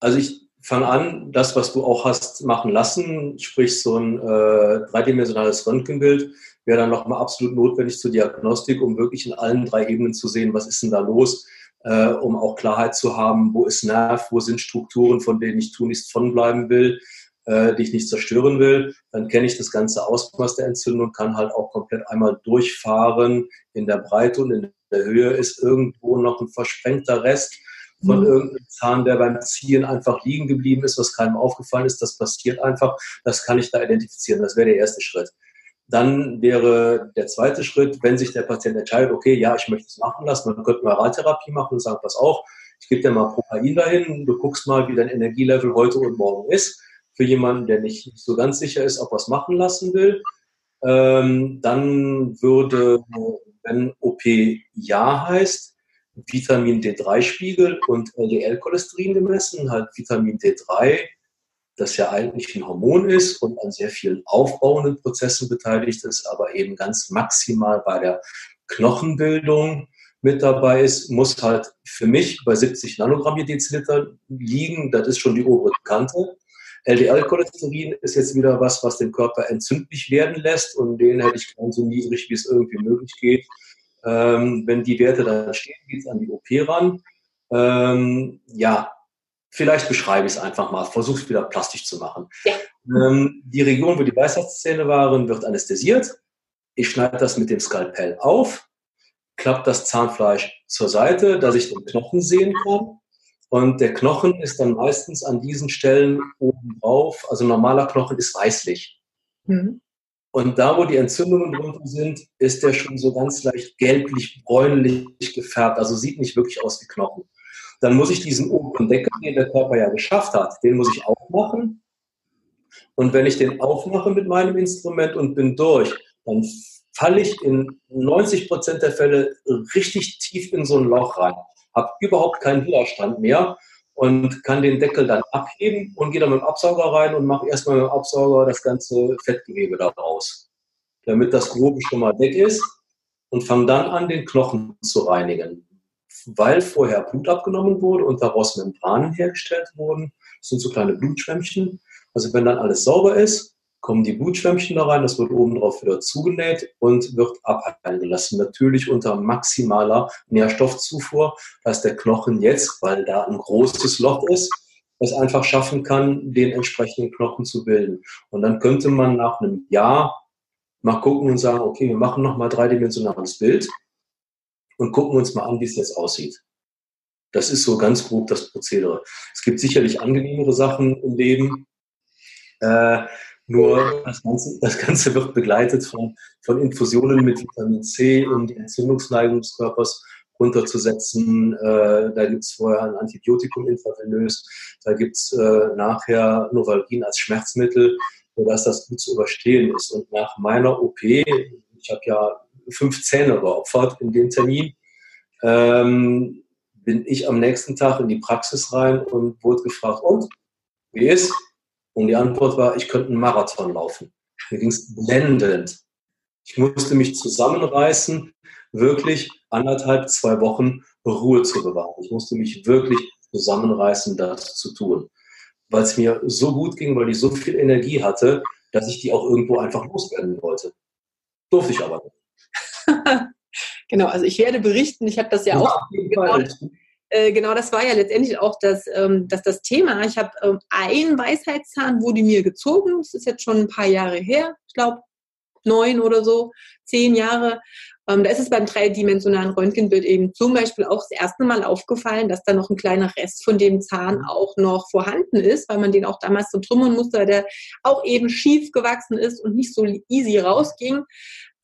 Also ich fange an, das, was du auch hast machen lassen, sprich so ein äh, dreidimensionales Röntgenbild, wäre dann nochmal absolut notwendig zur Diagnostik, um wirklich in allen drei Ebenen zu sehen, was ist denn da los, äh, um auch Klarheit zu haben, wo ist Nerv, wo sind Strukturen, von denen ich tunlichst von bleiben will, äh, die ich nicht zerstören will. Dann kenne ich das ganze Ausmaß der Entzündung, kann halt auch komplett einmal durchfahren in der Breite und in der Höhe ist irgendwo noch ein versprengter Rest von mhm. irgendeinem Zahn, der beim Ziehen einfach liegen geblieben ist, was keinem aufgefallen ist. Das passiert einfach. Das kann ich da identifizieren. Das wäre der erste Schritt. Dann wäre der zweite Schritt, wenn sich der Patient entscheidet, okay, ja, ich möchte es machen lassen, dann könnte man Radtherapie machen und sagen, pass auf, ich gebe dir mal Propain dahin, du guckst mal, wie dein Energielevel heute und morgen ist. Für jemanden, der nicht so ganz sicher ist, ob er es machen lassen will. Ähm, dann würde, wenn OP Ja heißt, Vitamin D3-Spiegel und LDL-Cholesterin gemessen, halt Vitamin D3 das ja eigentlich ein Hormon ist und an sehr vielen aufbauenden Prozessen beteiligt ist, aber eben ganz maximal bei der Knochenbildung mit dabei ist, muss halt für mich bei 70 Nanogramm je Deziliter liegen. Das ist schon die obere Kante. LDL-Cholesterin ist jetzt wieder was, was den Körper entzündlich werden lässt und den hätte ich gern so niedrig, wie es irgendwie möglich geht. Ähm, wenn die Werte da stehen, geht es an die OP ran. Ähm, ja, Vielleicht beschreibe ich es einfach mal, versuche es wieder plastisch zu machen. Ja. Ähm, die Region, wo die Weisheitszähne waren, wird anästhesiert. Ich schneide das mit dem Skalpell auf, klappe das Zahnfleisch zur Seite, dass ich den Knochen sehen kann. Und der Knochen ist dann meistens an diesen Stellen oben drauf. Also normaler Knochen ist weißlich. Mhm. Und da, wo die Entzündungen drunter sind, ist der schon so ganz leicht gelblich-bräunlich gefärbt. Also sieht nicht wirklich aus wie Knochen dann muss ich diesen oberen Deckel, den der Körper ja geschafft hat, den muss ich aufmachen. Und wenn ich den aufmache mit meinem Instrument und bin durch, dann falle ich in 90 Prozent der Fälle richtig tief in so ein Loch rein, habe überhaupt keinen Widerstand mehr und kann den Deckel dann abheben und gehe dann mit dem Absauger rein und mache erstmal mit dem Absauger das ganze Fettgewebe da raus, damit das Grobe schon mal weg ist und fange dann an, den Knochen zu reinigen. Weil vorher Blut abgenommen wurde und daraus Membranen hergestellt wurden. Das sind so kleine Blutschwämmchen. Also wenn dann alles sauber ist, kommen die Blutschwämmchen da rein, das wird oben drauf wieder zugenäht und wird abheilen gelassen. Natürlich unter maximaler Nährstoffzufuhr, dass der Knochen jetzt, weil da ein großes Loch ist, es einfach schaffen kann, den entsprechenden Knochen zu bilden. Und dann könnte man nach einem Jahr mal gucken und sagen, okay, wir machen nochmal dreidimensionales Bild und gucken uns mal an, wie es jetzt aussieht. Das ist so ganz grob das Prozedere. Es gibt sicherlich angenehmere Sachen im Leben. Äh, nur das Ganze, das Ganze wird begleitet von, von Infusionen mit Vitamin C, um die Entzündungsneigung des Körpers runterzusetzen. Äh, da gibt es vorher ein Antibiotikum intravenös. Da gibt es äh, nachher Novalgin als Schmerzmittel, sodass das gut zu überstehen ist. Und nach meiner OP, ich habe ja fünf Zähne geopfert in dem Termin, ähm, bin ich am nächsten Tag in die Praxis rein und wurde gefragt, und wie ist? Und die Antwort war, ich könnte einen Marathon laufen. Mir ging es blendend. Ich musste mich zusammenreißen, wirklich anderthalb, zwei Wochen Ruhe zu bewahren. Ich musste mich wirklich zusammenreißen, das zu tun. Weil es mir so gut ging, weil ich so viel Energie hatte, dass ich die auch irgendwo einfach loswerden wollte. Durfte ich aber nicht. Genau, also ich werde berichten, ich habe das ja, ja auch gemacht. Äh, genau das war ja letztendlich auch das, ähm, das, das Thema. Ich habe ähm, ein Weisheitszahn wurde mir gezogen. Das ist jetzt schon ein paar Jahre her. Ich glaube, neun oder so, zehn Jahre. Ähm, da ist es beim dreidimensionalen Röntgenbild eben zum Beispiel auch das erste Mal aufgefallen, dass da noch ein kleiner Rest von dem Zahn mhm. auch noch vorhanden ist, weil man den auch damals so trümmern musste, weil der auch eben schief gewachsen ist und nicht so easy rausging.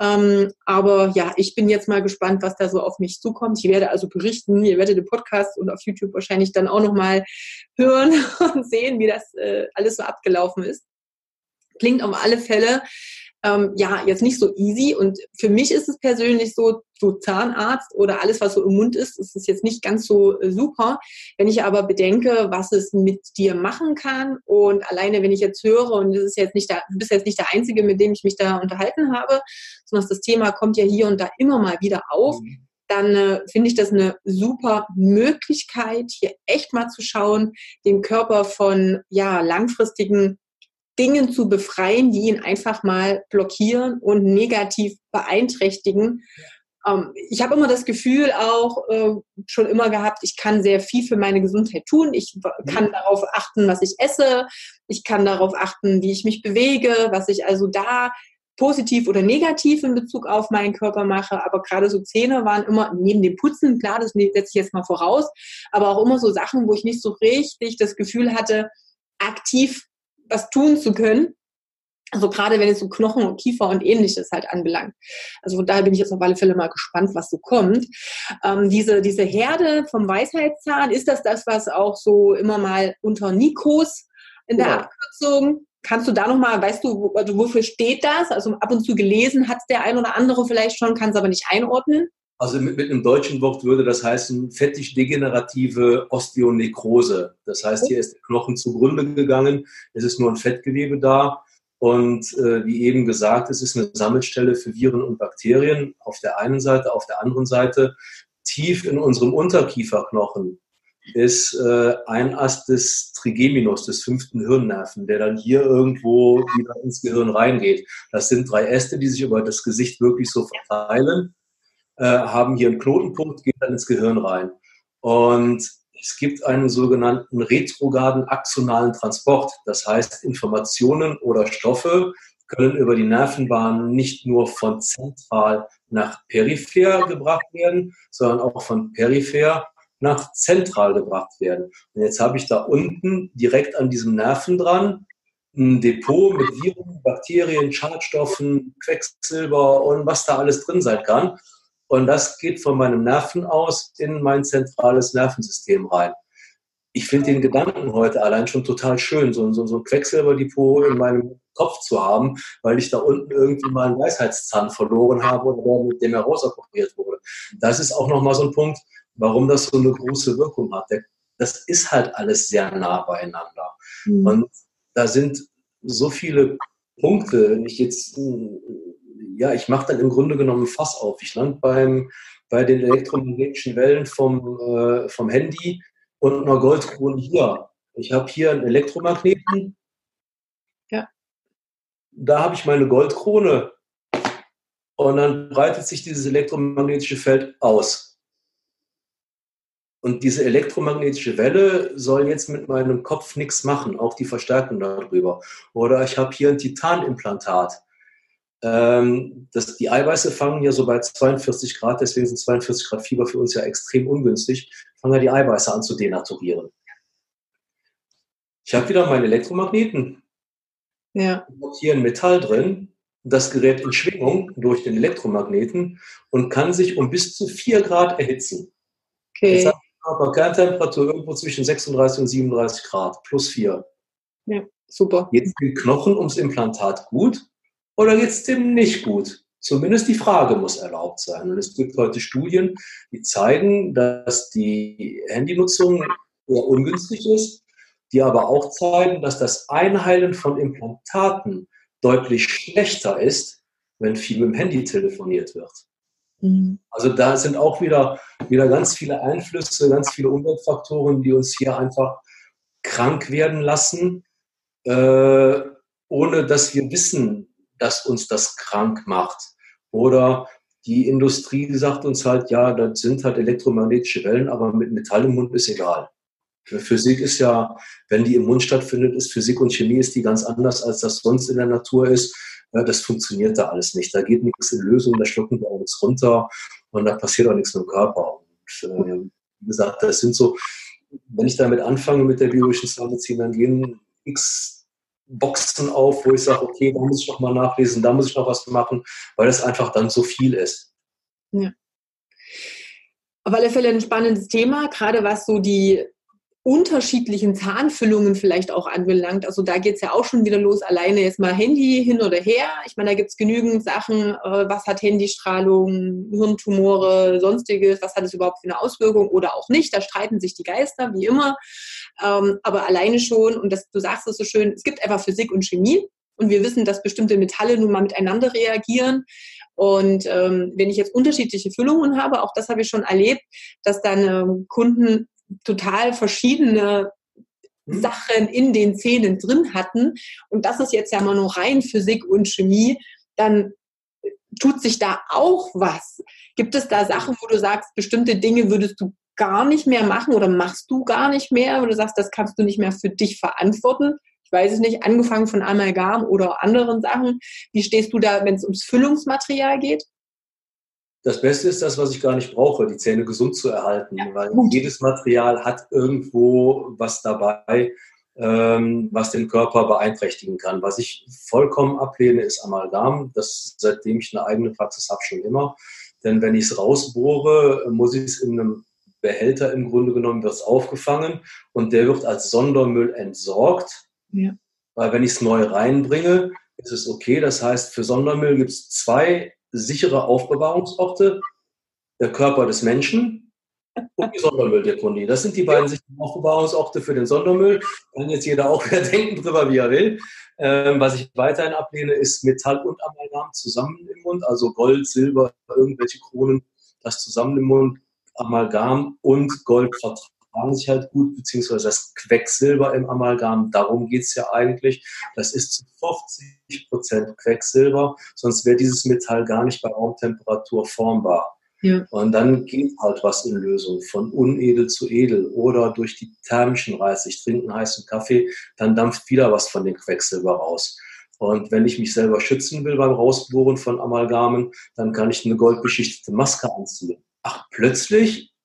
Ähm, aber ja, ich bin jetzt mal gespannt, was da so auf mich zukommt. Ich werde also berichten, ihr werdet den Podcast und auf YouTube wahrscheinlich dann auch nochmal hören und sehen, wie das äh, alles so abgelaufen ist. Klingt auf alle Fälle ähm, ja, jetzt nicht so easy. Und für mich ist es persönlich so, so Zahnarzt oder alles, was so im Mund ist, ist es jetzt nicht ganz so äh, super. Wenn ich aber bedenke, was es mit dir machen kann und alleine, wenn ich jetzt höre, und das ist jetzt nicht der, du bist jetzt nicht der Einzige, mit dem ich mich da unterhalten habe, sondern das Thema kommt ja hier und da immer mal wieder auf. Mhm dann äh, finde ich das eine super Möglichkeit, hier echt mal zu schauen, den Körper von ja, langfristigen Dingen zu befreien, die ihn einfach mal blockieren und negativ beeinträchtigen. Ähm, ich habe immer das Gefühl auch äh, schon immer gehabt, ich kann sehr viel für meine Gesundheit tun. Ich kann mhm. darauf achten, was ich esse. Ich kann darauf achten, wie ich mich bewege, was ich also da positiv oder negativ in Bezug auf meinen Körper mache. Aber gerade so Zähne waren immer neben dem Putzen, klar, das setze ich jetzt mal voraus, aber auch immer so Sachen, wo ich nicht so richtig das Gefühl hatte, aktiv was tun zu können. Also gerade wenn es so Knochen und Kiefer und ähnliches halt anbelangt. Also von daher bin ich jetzt auf alle Fälle mal gespannt, was so kommt. Ähm, diese, diese Herde vom Weisheitszahn, ist das das, was auch so immer mal unter Nikos in der ja. Abkürzung Kannst du da nochmal, weißt du, also wofür steht das? Also ab und zu gelesen hat es der ein oder andere vielleicht schon, kann es aber nicht einordnen. Also mit, mit einem deutschen Wort würde das heißen fettig-degenerative Osteonekrose. Das heißt, hier ist der Knochen zugrunde gegangen, es ist nur ein Fettgewebe da. Und äh, wie eben gesagt, es ist eine Sammelstelle für Viren und Bakterien auf der einen Seite, auf der anderen Seite tief in unserem Unterkieferknochen ist äh, ein Ast des Trigeminus, des fünften Hirnnerven, der dann hier irgendwo wieder ins Gehirn reingeht. Das sind drei Äste, die sich über das Gesicht wirklich so verteilen äh, haben hier einen Knotenpunkt, geht dann ins Gehirn rein. Und es gibt einen sogenannten retrograden axonalen Transport. Das heißt, Informationen oder Stoffe können über die Nervenbahn nicht nur von zentral nach peripher gebracht werden, sondern auch von peripher nach zentral gebracht werden. Und jetzt habe ich da unten direkt an diesem Nerven dran ein Depot mit Viren, Bakterien, Schadstoffen, Quecksilber und was da alles drin sein kann. Und das geht von meinem Nerven aus in mein zentrales Nervensystem rein. Ich finde den Gedanken heute allein schon total schön, so, so, so ein Quecksilberdepot in meinem Kopf zu haben, weil ich da unten irgendwie mal einen Weisheitszahn verloren habe oder mit dem herausoperiert wurde. Das ist auch nochmal so ein Punkt, warum das so eine große Wirkung hat. Das ist halt alles sehr nah beieinander. Mhm. Und da sind so viele Punkte, wenn ich jetzt, ja, ich mache dann im Grunde genommen Fass auf. Ich lande beim, bei den elektromagnetischen Wellen vom, äh, vom Handy und einer Goldkrone hier. Ich habe hier einen Elektromagneten. Ja. Da habe ich meine Goldkrone. Und dann breitet sich dieses elektromagnetische Feld aus. Und diese elektromagnetische Welle soll jetzt mit meinem Kopf nichts machen, auch die Verstärkung darüber. Oder ich habe hier ein Titanimplantat. Ähm, das, die Eiweiße fangen ja so bei 42 Grad, deswegen sind 42 Grad Fieber für uns ja extrem ungünstig, fangen ja die Eiweiße an zu denaturieren. Ich habe wieder meinen Elektromagneten. Ja. Ich habe hier ein Metall drin, das gerät in Schwingung durch den Elektromagneten und kann sich um bis zu 4 Grad erhitzen. Okay aber Kerntemperatur irgendwo zwischen 36 und 37 Grad, plus 4. Ja, super. Es dem Knochen ums Implantat gut oder geht es dem nicht gut? Zumindest die Frage muss erlaubt sein. Und es gibt heute Studien, die zeigen, dass die Handynutzung eher ungünstig ist, die aber auch zeigen, dass das Einheilen von Implantaten deutlich schlechter ist, wenn viel mit dem Handy telefoniert wird. Mhm. Also da sind auch wieder, wieder ganz viele Einflüsse, ganz viele Umweltfaktoren, die uns hier einfach krank werden lassen, äh, ohne dass wir wissen, dass uns das krank macht. Oder die Industrie sagt uns halt, ja, das sind halt elektromagnetische Wellen, aber mit Metall im Mund ist egal. Physik ist ja, wenn die im Mund stattfindet, ist Physik und Chemie ist die ganz anders, als das sonst in der Natur ist. Ja, das funktioniert da alles nicht. Da geht nichts in Lösung, da schlucken wir auch nichts runter und da passiert auch nichts mit dem Körper. Und äh, wie gesagt, das sind so, wenn ich damit anfange mit der biologischen Zahnmedizin, dann gehen x Boxen auf, wo ich sage, okay, da muss ich noch mal nachlesen, da muss ich noch was machen, weil das einfach dann so viel ist. Ja. Auf alle Fälle ein spannendes Thema, gerade was so die unterschiedlichen Zahnfüllungen vielleicht auch anbelangt. Also da geht es ja auch schon wieder los, alleine jetzt mal Handy hin oder her. Ich meine, da gibt es genügend Sachen, äh, was hat Handystrahlung, Hirntumore, sonstiges, was hat es überhaupt für eine Auswirkung oder auch nicht. Da streiten sich die Geister, wie immer. Ähm, aber alleine schon, und das, du sagst es so schön, es gibt einfach Physik und Chemie. Und wir wissen, dass bestimmte Metalle nun mal miteinander reagieren. Und ähm, wenn ich jetzt unterschiedliche Füllungen habe, auch das habe ich schon erlebt, dass dann ähm, Kunden total verschiedene mhm. Sachen in den Zähnen drin hatten. Und das ist jetzt ja mal nur rein Physik und Chemie. Dann tut sich da auch was. Gibt es da Sachen, wo du sagst, bestimmte Dinge würdest du gar nicht mehr machen oder machst du gar nicht mehr, wo du sagst, das kannst du nicht mehr für dich verantworten? Ich weiß es nicht, angefangen von Amalgam oder anderen Sachen. Wie stehst du da, wenn es ums Füllungsmaterial geht? Das Beste ist das, was ich gar nicht brauche, die Zähne gesund zu erhalten, ja. weil jedes Material hat irgendwo was dabei, ähm, was den Körper beeinträchtigen kann. Was ich vollkommen ablehne, ist Amalgam. Das seitdem ich eine eigene Praxis habe, schon immer. Denn wenn ich es rausbohre, muss ich es in einem Behälter im Grunde genommen wird es aufgefangen und der wird als Sondermüll entsorgt. Ja. Weil wenn ich es neu reinbringe, ist es okay. Das heißt, für Sondermüll gibt es zwei sichere Aufbewahrungsorte, der Körper des Menschen und die Sondermülldeponie. Das sind die beiden sicheren Aufbewahrungsorte für den Sondermüll. Kann jetzt jeder auch wieder denken drüber, wie er will. Ähm, was ich weiterhin ablehne, ist Metall und Amalgam zusammen im Mund, also Gold, Silber, irgendwelche Kronen, das zusammen im Mund, Amalgam und Gold vertragen vertragen sich halt gut, beziehungsweise das Quecksilber im Amalgam, darum geht es ja eigentlich. Das ist zu 50 Prozent Quecksilber, sonst wäre dieses Metall gar nicht bei Raumtemperatur formbar. Ja. Und dann geht halt was in Lösung, von unedel zu edel oder durch die thermischen Reize. Ich trinke einen heißen Kaffee, dann dampft wieder was von dem Quecksilber raus. Und wenn ich mich selber schützen will beim Rausbohren von Amalgamen, dann kann ich eine goldbeschichtete Maske anziehen. Ach, plötzlich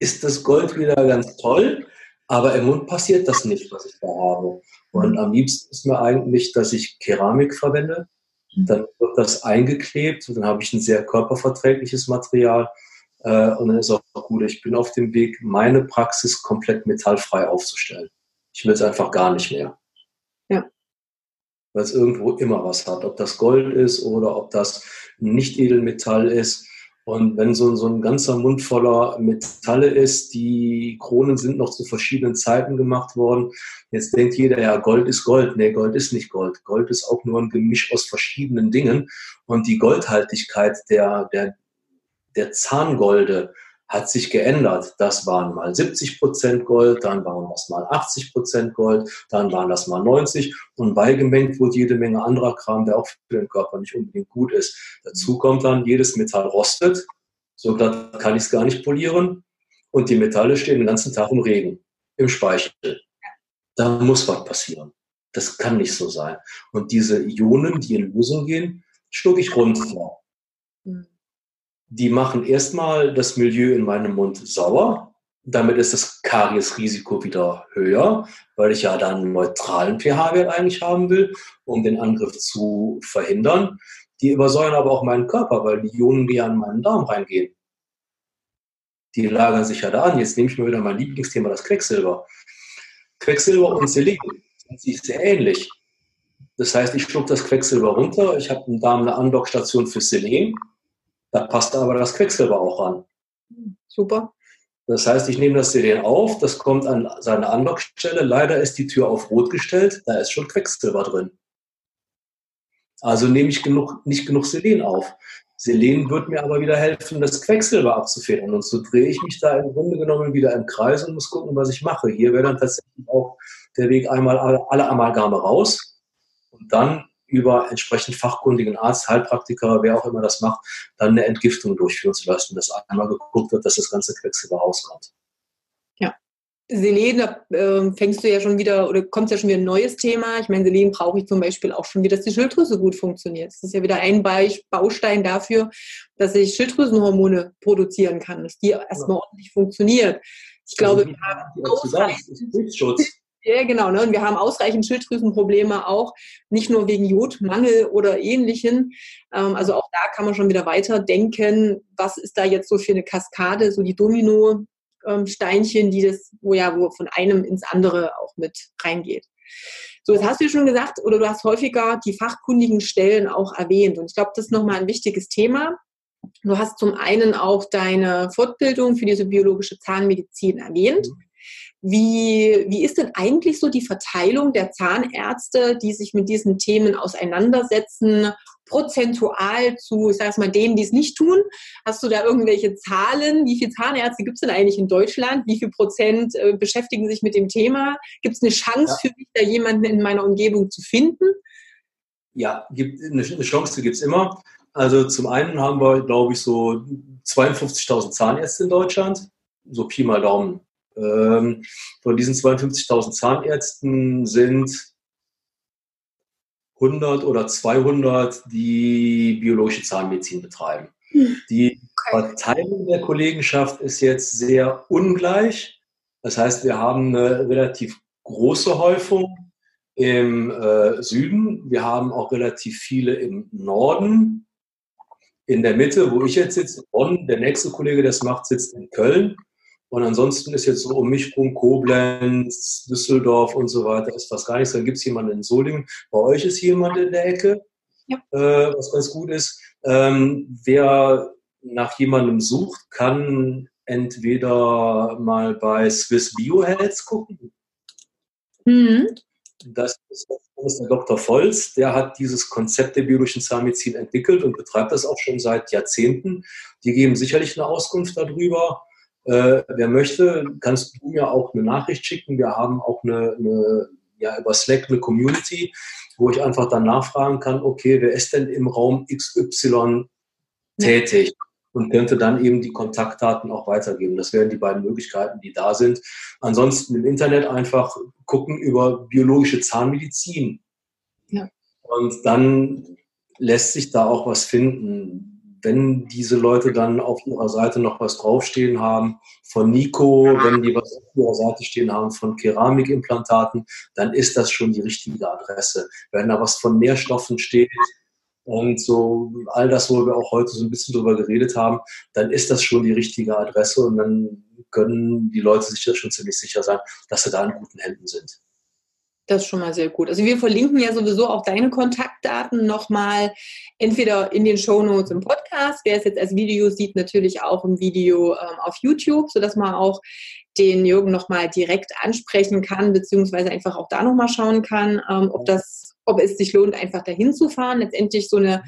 ist das Gold wieder ganz toll, aber im Mund passiert das nicht, was ich da habe. Und am liebsten ist mir eigentlich, dass ich Keramik verwende. Dann wird das eingeklebt und dann habe ich ein sehr körperverträgliches Material. Äh, und dann ist auch gut. Ich bin auf dem Weg, meine Praxis komplett metallfrei aufzustellen. Ich will es einfach gar nicht mehr. Ja. Weil es irgendwo immer was hat. Ob das Gold ist oder ob das nicht Edelmetall ist. Und wenn so, so ein ganzer Mund voller Metalle ist, die Kronen sind noch zu verschiedenen Zeiten gemacht worden. Jetzt denkt jeder, ja, Gold ist Gold. Nee, Gold ist nicht Gold. Gold ist auch nur ein Gemisch aus verschiedenen Dingen. Und die Goldhaltigkeit der, der, der Zahngolde hat sich geändert. Das waren mal 70 Prozent Gold, dann waren das mal 80 Prozent Gold, dann waren das mal 90 und beigemengt wurde jede Menge anderer Kram, der auch für den Körper nicht unbedingt gut ist. Dazu kommt dann, jedes Metall rostet, so glatt kann ich es gar nicht polieren und die Metalle stehen den ganzen Tag im Regen, im Speichel. Da muss was passieren. Das kann nicht so sein. Und diese Ionen, die in Lösung gehen, schlucke ich runter. Die machen erstmal das Milieu in meinem Mund sauer. Damit ist das Kariesrisiko wieder höher, weil ich ja dann einen neutralen pH-Wert eigentlich haben will, um den Angriff zu verhindern. Die übersäuern aber auch meinen Körper, weil die Ionen, die ja in meinen Darm reingehen, die lagern sich ja da an. Jetzt nehme ich mal wieder mein Lieblingsthema, das Quecksilber. Quecksilber und Selen sind sich sehr ähnlich. Das heißt, ich schluck das Quecksilber runter, ich habe im Darm eine Andockstation für Selen da passt aber das Quecksilber auch ran. Super. Das heißt, ich nehme das Selen auf, das kommt an seine Anlockstelle. Leider ist die Tür auf Rot gestellt, da ist schon Quecksilber drin. Also nehme ich genug, nicht genug Selen auf. Selen wird mir aber wieder helfen, das Quecksilber abzufedern. Und so drehe ich mich da im Grunde genommen wieder im Kreis und muss gucken, was ich mache. Hier wäre dann tatsächlich auch der Weg einmal alle, alle Amalgame raus und dann über entsprechend fachkundigen Arzt, Heilpraktiker, wer auch immer das macht, dann eine Entgiftung durchführen zu lassen, dass einmal geguckt wird, dass das ganze Quecksilber rauskommt. Ja. Selen, da äh, fängst du ja schon wieder, oder kommt ja schon wieder ein neues Thema. Ich meine, Selen brauche ich zum Beispiel auch schon wieder, dass die Schilddrüse gut funktioniert. Das ist ja wieder ein Baustein dafür, dass ich Schilddrüsenhormone produzieren kann, dass die erstmal ja. ordentlich funktioniert. Ich glaube, wir haben ausreichend, ja, genau. Ne? Und wir haben ausreichend Schilddrüsenprobleme auch, nicht nur wegen Jodmangel oder ähnlichen. Ähm, also auch da kann man schon wieder weiter denken, was ist da jetzt so für eine Kaskade, so die Domino-Steinchen, ähm, die das, wo ja, wo von einem ins andere auch mit reingeht. So, jetzt hast du schon gesagt, oder du hast häufiger die fachkundigen Stellen auch erwähnt. Und ich glaube, das ist nochmal ein wichtiges Thema. Du hast zum einen auch deine Fortbildung für diese biologische Zahnmedizin erwähnt. Mhm. Wie, wie ist denn eigentlich so die Verteilung der Zahnärzte, die sich mit diesen Themen auseinandersetzen, prozentual zu, ich sage mal, denen, die es nicht tun? Hast du da irgendwelche Zahlen? Wie viele Zahnärzte gibt es denn eigentlich in Deutschland? Wie viel Prozent äh, beschäftigen sich mit dem Thema? Gibt es eine Chance ja. für mich, da jemanden in meiner Umgebung zu finden? Ja, gibt, eine, eine Chance gibt es immer. Also zum einen haben wir, glaube ich, so 52.000 Zahnärzte in Deutschland, so Pi mal Daumen. Ähm, von diesen 52.000 Zahnärzten sind 100 oder 200, die biologische Zahnmedizin betreiben. Hm. Die Verteilung der Kollegenschaft ist jetzt sehr ungleich. Das heißt, wir haben eine relativ große Häufung im äh, Süden. Wir haben auch relativ viele im Norden. In der Mitte, wo ich jetzt sitze, Bonn, der nächste Kollege, der es macht, sitzt in Köln. Und ansonsten ist jetzt so um mich rum Koblenz, Düsseldorf und so weiter, ist fast gar nichts. Dann gibt es jemanden in Solingen. Bei euch ist jemand in der Ecke, ja. äh, was ganz gut ist. Ähm, wer nach jemandem sucht, kann entweder mal bei Swiss Biohealth gucken. Mhm. Das ist, das ist der Dr. Volz, der hat dieses Konzept der biologischen Zahnmedizin entwickelt und betreibt das auch schon seit Jahrzehnten. Die geben sicherlich eine Auskunft darüber. Äh, wer möchte, kannst du mir auch eine Nachricht schicken. Wir haben auch eine, eine, ja, über Slack eine Community, wo ich einfach dann nachfragen kann, okay, wer ist denn im Raum XY tätig? Und könnte dann eben die Kontaktdaten auch weitergeben. Das wären die beiden Möglichkeiten, die da sind. Ansonsten im Internet einfach gucken über biologische Zahnmedizin. Ja. Und dann lässt sich da auch was finden wenn diese Leute dann auf ihrer Seite noch was draufstehen haben von Nico, wenn die was auf ihrer Seite stehen haben von Keramikimplantaten, dann ist das schon die richtige Adresse. Wenn da was von Nährstoffen steht und so all das, wo wir auch heute so ein bisschen drüber geredet haben, dann ist das schon die richtige Adresse und dann können die Leute sich da schon ziemlich sicher sein, dass sie da in guten Händen sind. Das ist schon mal sehr gut. Also wir verlinken ja sowieso auch deine Kontaktdaten nochmal, entweder in den Shownotes im Podcast, wer es jetzt als Video sieht, natürlich auch im Video ähm, auf YouTube, sodass man auch den Jürgen nochmal direkt ansprechen kann, beziehungsweise einfach auch da nochmal schauen kann, ähm, ob das, ob es sich lohnt, einfach dahin zu fahren. Letztendlich so eine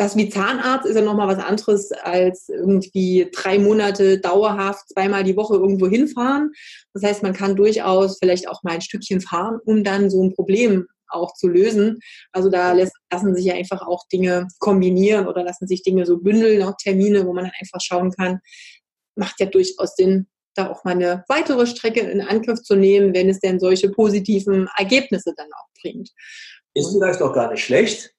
das wie Zahnarzt ist ja nochmal was anderes als irgendwie drei Monate dauerhaft zweimal die Woche irgendwo hinfahren. Das heißt, man kann durchaus vielleicht auch mal ein Stückchen fahren, um dann so ein Problem auch zu lösen. Also da lassen sich ja einfach auch Dinge kombinieren oder lassen sich Dinge so bündeln, auch Termine, wo man dann einfach schauen kann, macht ja durchaus Sinn, da auch mal eine weitere Strecke in Angriff zu nehmen, wenn es denn solche positiven Ergebnisse dann auch bringt. Ist vielleicht auch gar nicht schlecht,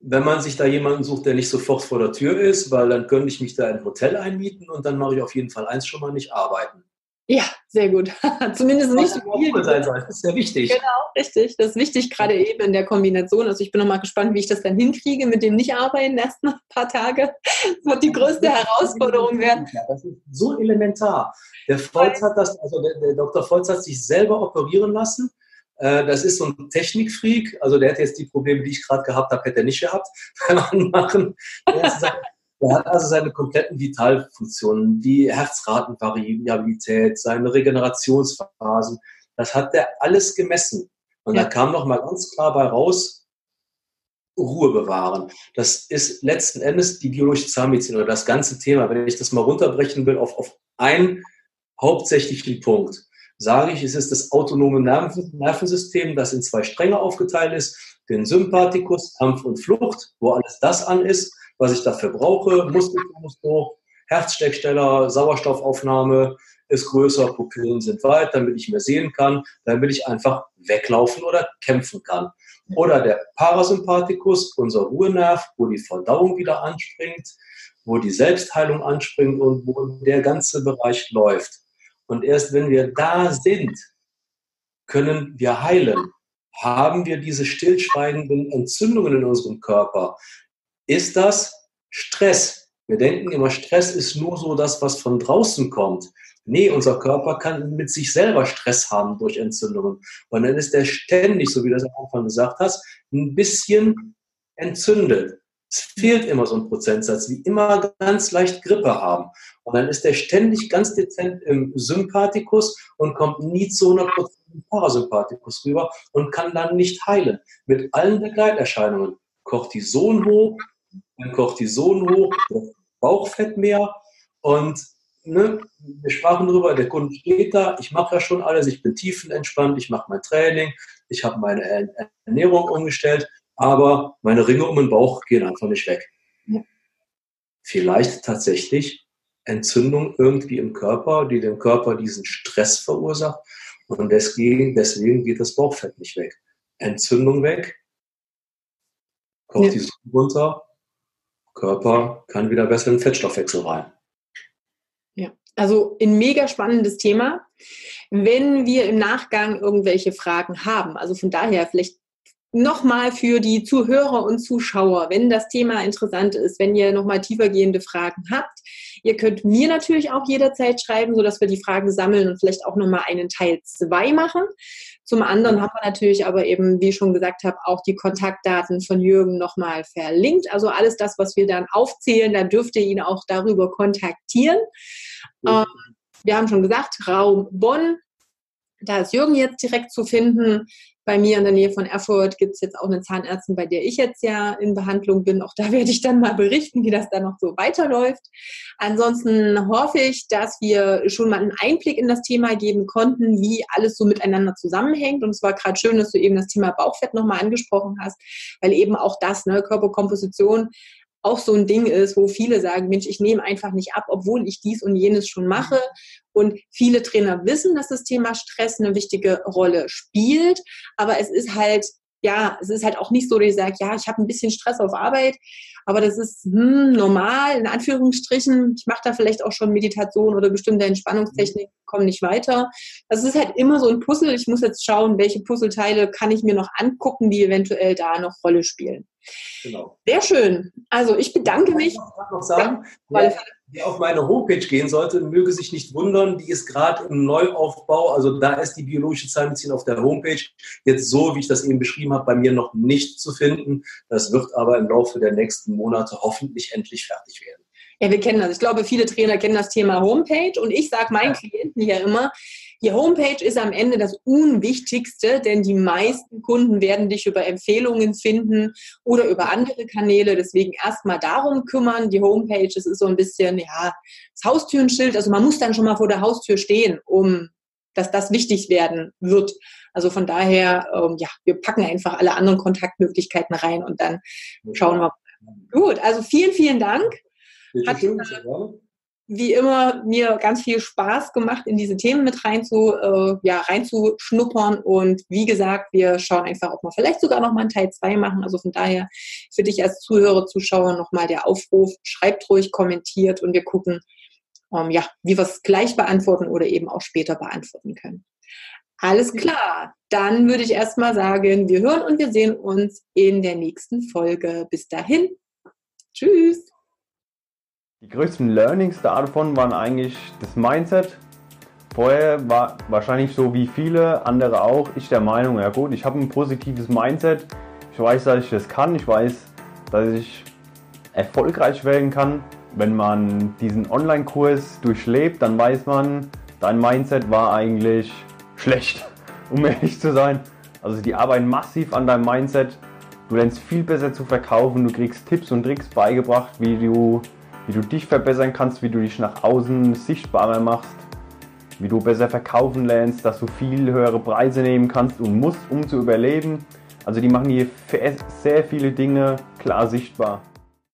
wenn man sich da jemanden sucht, der nicht sofort vor der Tür ist, weil dann könnte ich mich da in ein Hotel einmieten und dann mache ich auf jeden Fall eins schon mal nicht arbeiten. Ja, sehr gut. Zumindest nicht so viel. Sein soll. Das ist sehr wichtig. Genau, richtig. Das ist wichtig, gerade eben in der Kombination. Also ich bin nochmal gespannt, wie ich das dann hinkriege mit dem Nicht-Arbeiten erst noch ein paar Tage. Das wird die größte Herausforderung werden. Das ist so elementar. Der Volz hat das, also der, der Dr. Volz hat sich selber operieren lassen das ist so ein Technikfreak, also der hat jetzt die Probleme, die ich gerade gehabt habe, hätte er nicht gehabt beim Anmachen. Er hat also seine kompletten Vitalfunktionen, die Herzratenvariabilität, seine Regenerationsphasen, das hat er alles gemessen. Und ja. da kam noch mal ganz klar bei raus, Ruhe bewahren. Das ist letzten Endes die biologische Zahnmedizin oder das ganze Thema. Wenn ich das mal runterbrechen will auf, auf einen hauptsächlichen Punkt sage ich, es ist das autonome Nervensystem, das in zwei Stränge aufgeteilt ist, den Sympathikus, Kampf und Flucht, wo alles das an ist, was ich dafür brauche, Muskeltonus Herzstecksteller, Sauerstoffaufnahme ist größer, Pupillen sind weit, damit ich mehr sehen kann, damit ich einfach weglaufen oder kämpfen kann. Oder der Parasympathikus, unser Ruhenerv, wo die Verdauung wieder anspringt, wo die Selbstheilung anspringt und wo der ganze Bereich läuft. Und erst wenn wir da sind, können wir heilen. Haben wir diese stillschweigenden Entzündungen in unserem Körper? Ist das Stress? Wir denken immer, Stress ist nur so das, was von draußen kommt. Nee, unser Körper kann mit sich selber Stress haben durch Entzündungen. Und dann ist der ständig, so wie du das am Anfang gesagt hast, ein bisschen entzündet. Es fehlt immer so ein Prozentsatz, wie immer ganz leicht Grippe haben. Und dann ist der ständig ganz dezent im Sympathikus und kommt nie zu 100% im Parasympathikus rüber und kann dann nicht heilen. Mit allen Begleiterscheinungen. Cortison hoch, dann Cortison hoch, Bauchfett mehr und ne, wir sprachen darüber, der Kunde steht da, ich mache ja schon alles, ich bin tiefenentspannt, ich mache mein Training, ich habe meine Ernährung umgestellt aber meine Ringe um den Bauch gehen einfach nicht weg. Ja. Vielleicht tatsächlich Entzündung irgendwie im Körper, die dem Körper diesen Stress verursacht und deswegen, deswegen geht das Bauchfett nicht weg. Entzündung weg, Cortison ja. runter, Körper kann wieder besser in den Fettstoffwechsel rein. Ja, also ein mega spannendes Thema. Wenn wir im Nachgang irgendwelche Fragen haben, also von daher vielleicht nochmal für die Zuhörer und Zuschauer, wenn das Thema interessant ist, wenn ihr nochmal tiefergehende Fragen habt, ihr könnt mir natürlich auch jederzeit schreiben, sodass wir die Fragen sammeln und vielleicht auch nochmal einen Teil zwei machen. Zum anderen haben wir natürlich aber eben, wie ich schon gesagt habe, auch die Kontaktdaten von Jürgen nochmal verlinkt. Also alles das, was wir dann aufzählen, da dürft ihr ihn auch darüber kontaktieren. Mhm. wir haben schon gesagt, Raum Bonn, da ist Jürgen jetzt direkt zu finden. Bei mir in der Nähe von Erfurt gibt es jetzt auch eine Zahnärztin, bei der ich jetzt ja in Behandlung bin. Auch da werde ich dann mal berichten, wie das dann noch so weiterläuft. Ansonsten hoffe ich, dass wir schon mal einen Einblick in das Thema geben konnten, wie alles so miteinander zusammenhängt. Und es war gerade schön, dass du eben das Thema Bauchfett nochmal angesprochen hast, weil eben auch das, ne, Körperkomposition, auch so ein Ding ist, wo viele sagen, Mensch, ich nehme einfach nicht ab, obwohl ich dies und jenes schon mache. Und viele Trainer wissen, dass das Thema Stress eine wichtige Rolle spielt. Aber es ist halt, ja, es ist halt auch nicht so, dass ich sage, ja, ich habe ein bisschen Stress auf Arbeit, aber das ist hm, normal, in Anführungsstrichen. Ich mache da vielleicht auch schon Meditation oder bestimmte Entspannungstechniken, komme nicht weiter. Das ist halt immer so ein Puzzle. Ich muss jetzt schauen, welche Puzzleteile kann ich mir noch angucken, die eventuell da noch Rolle spielen. Genau. Sehr schön. Also ich bedanke mich. Ich noch sagen, ja, wer, auf meine Homepage gehen sollte, möge sich nicht wundern, die ist gerade im Neuaufbau. Also da ist die biologische Zahnmedizin auf der Homepage jetzt so, wie ich das eben beschrieben habe, bei mir noch nicht zu finden. Das wird aber im Laufe der nächsten Monate hoffentlich endlich fertig werden. Ja, wir kennen das. Ich glaube, viele Trainer kennen das Thema Homepage und ich sage meinen Klienten ja immer, die Homepage ist am Ende das Unwichtigste, denn die meisten Kunden werden dich über Empfehlungen finden oder über andere Kanäle. Deswegen erstmal darum kümmern. Die Homepage, das ist so ein bisschen, ja, das Haustürenschild. Also man muss dann schon mal vor der Haustür stehen, um dass das wichtig werden wird. Also von daher, ähm, ja, wir packen einfach alle anderen Kontaktmöglichkeiten rein und dann schauen wir. Gut, also vielen, vielen Dank. Hat, schön, wie immer mir ganz viel Spaß gemacht, in diese Themen mit rein zu, äh, ja, reinzuschnuppern. Und wie gesagt, wir schauen einfach, ob wir vielleicht sogar noch mal einen Teil 2 machen. Also von daher für dich als Zuhörer, Zuschauer nochmal der Aufruf, schreibt ruhig, kommentiert und wir gucken, ähm, ja, wie wir es gleich beantworten oder eben auch später beantworten können. Alles klar. Dann würde ich erstmal sagen, wir hören und wir sehen uns in der nächsten Folge. Bis dahin. Tschüss. Die größten Learnings davon waren eigentlich das Mindset. Vorher war wahrscheinlich so wie viele andere auch ich der Meinung, ja gut, ich habe ein positives Mindset. Ich weiß, dass ich das kann. Ich weiß, dass ich erfolgreich werden kann. Wenn man diesen Online-Kurs durchlebt, dann weiß man, dein Mindset war eigentlich schlecht, um ehrlich zu sein. Also die arbeiten massiv an deinem Mindset. Du lernst viel besser zu verkaufen. Du kriegst Tipps und Tricks beigebracht, wie du wie du dich verbessern kannst, wie du dich nach außen sichtbarer machst, wie du besser verkaufen lernst, dass du viel höhere Preise nehmen kannst und musst, um zu überleben. Also die machen hier sehr viele Dinge klar sichtbar.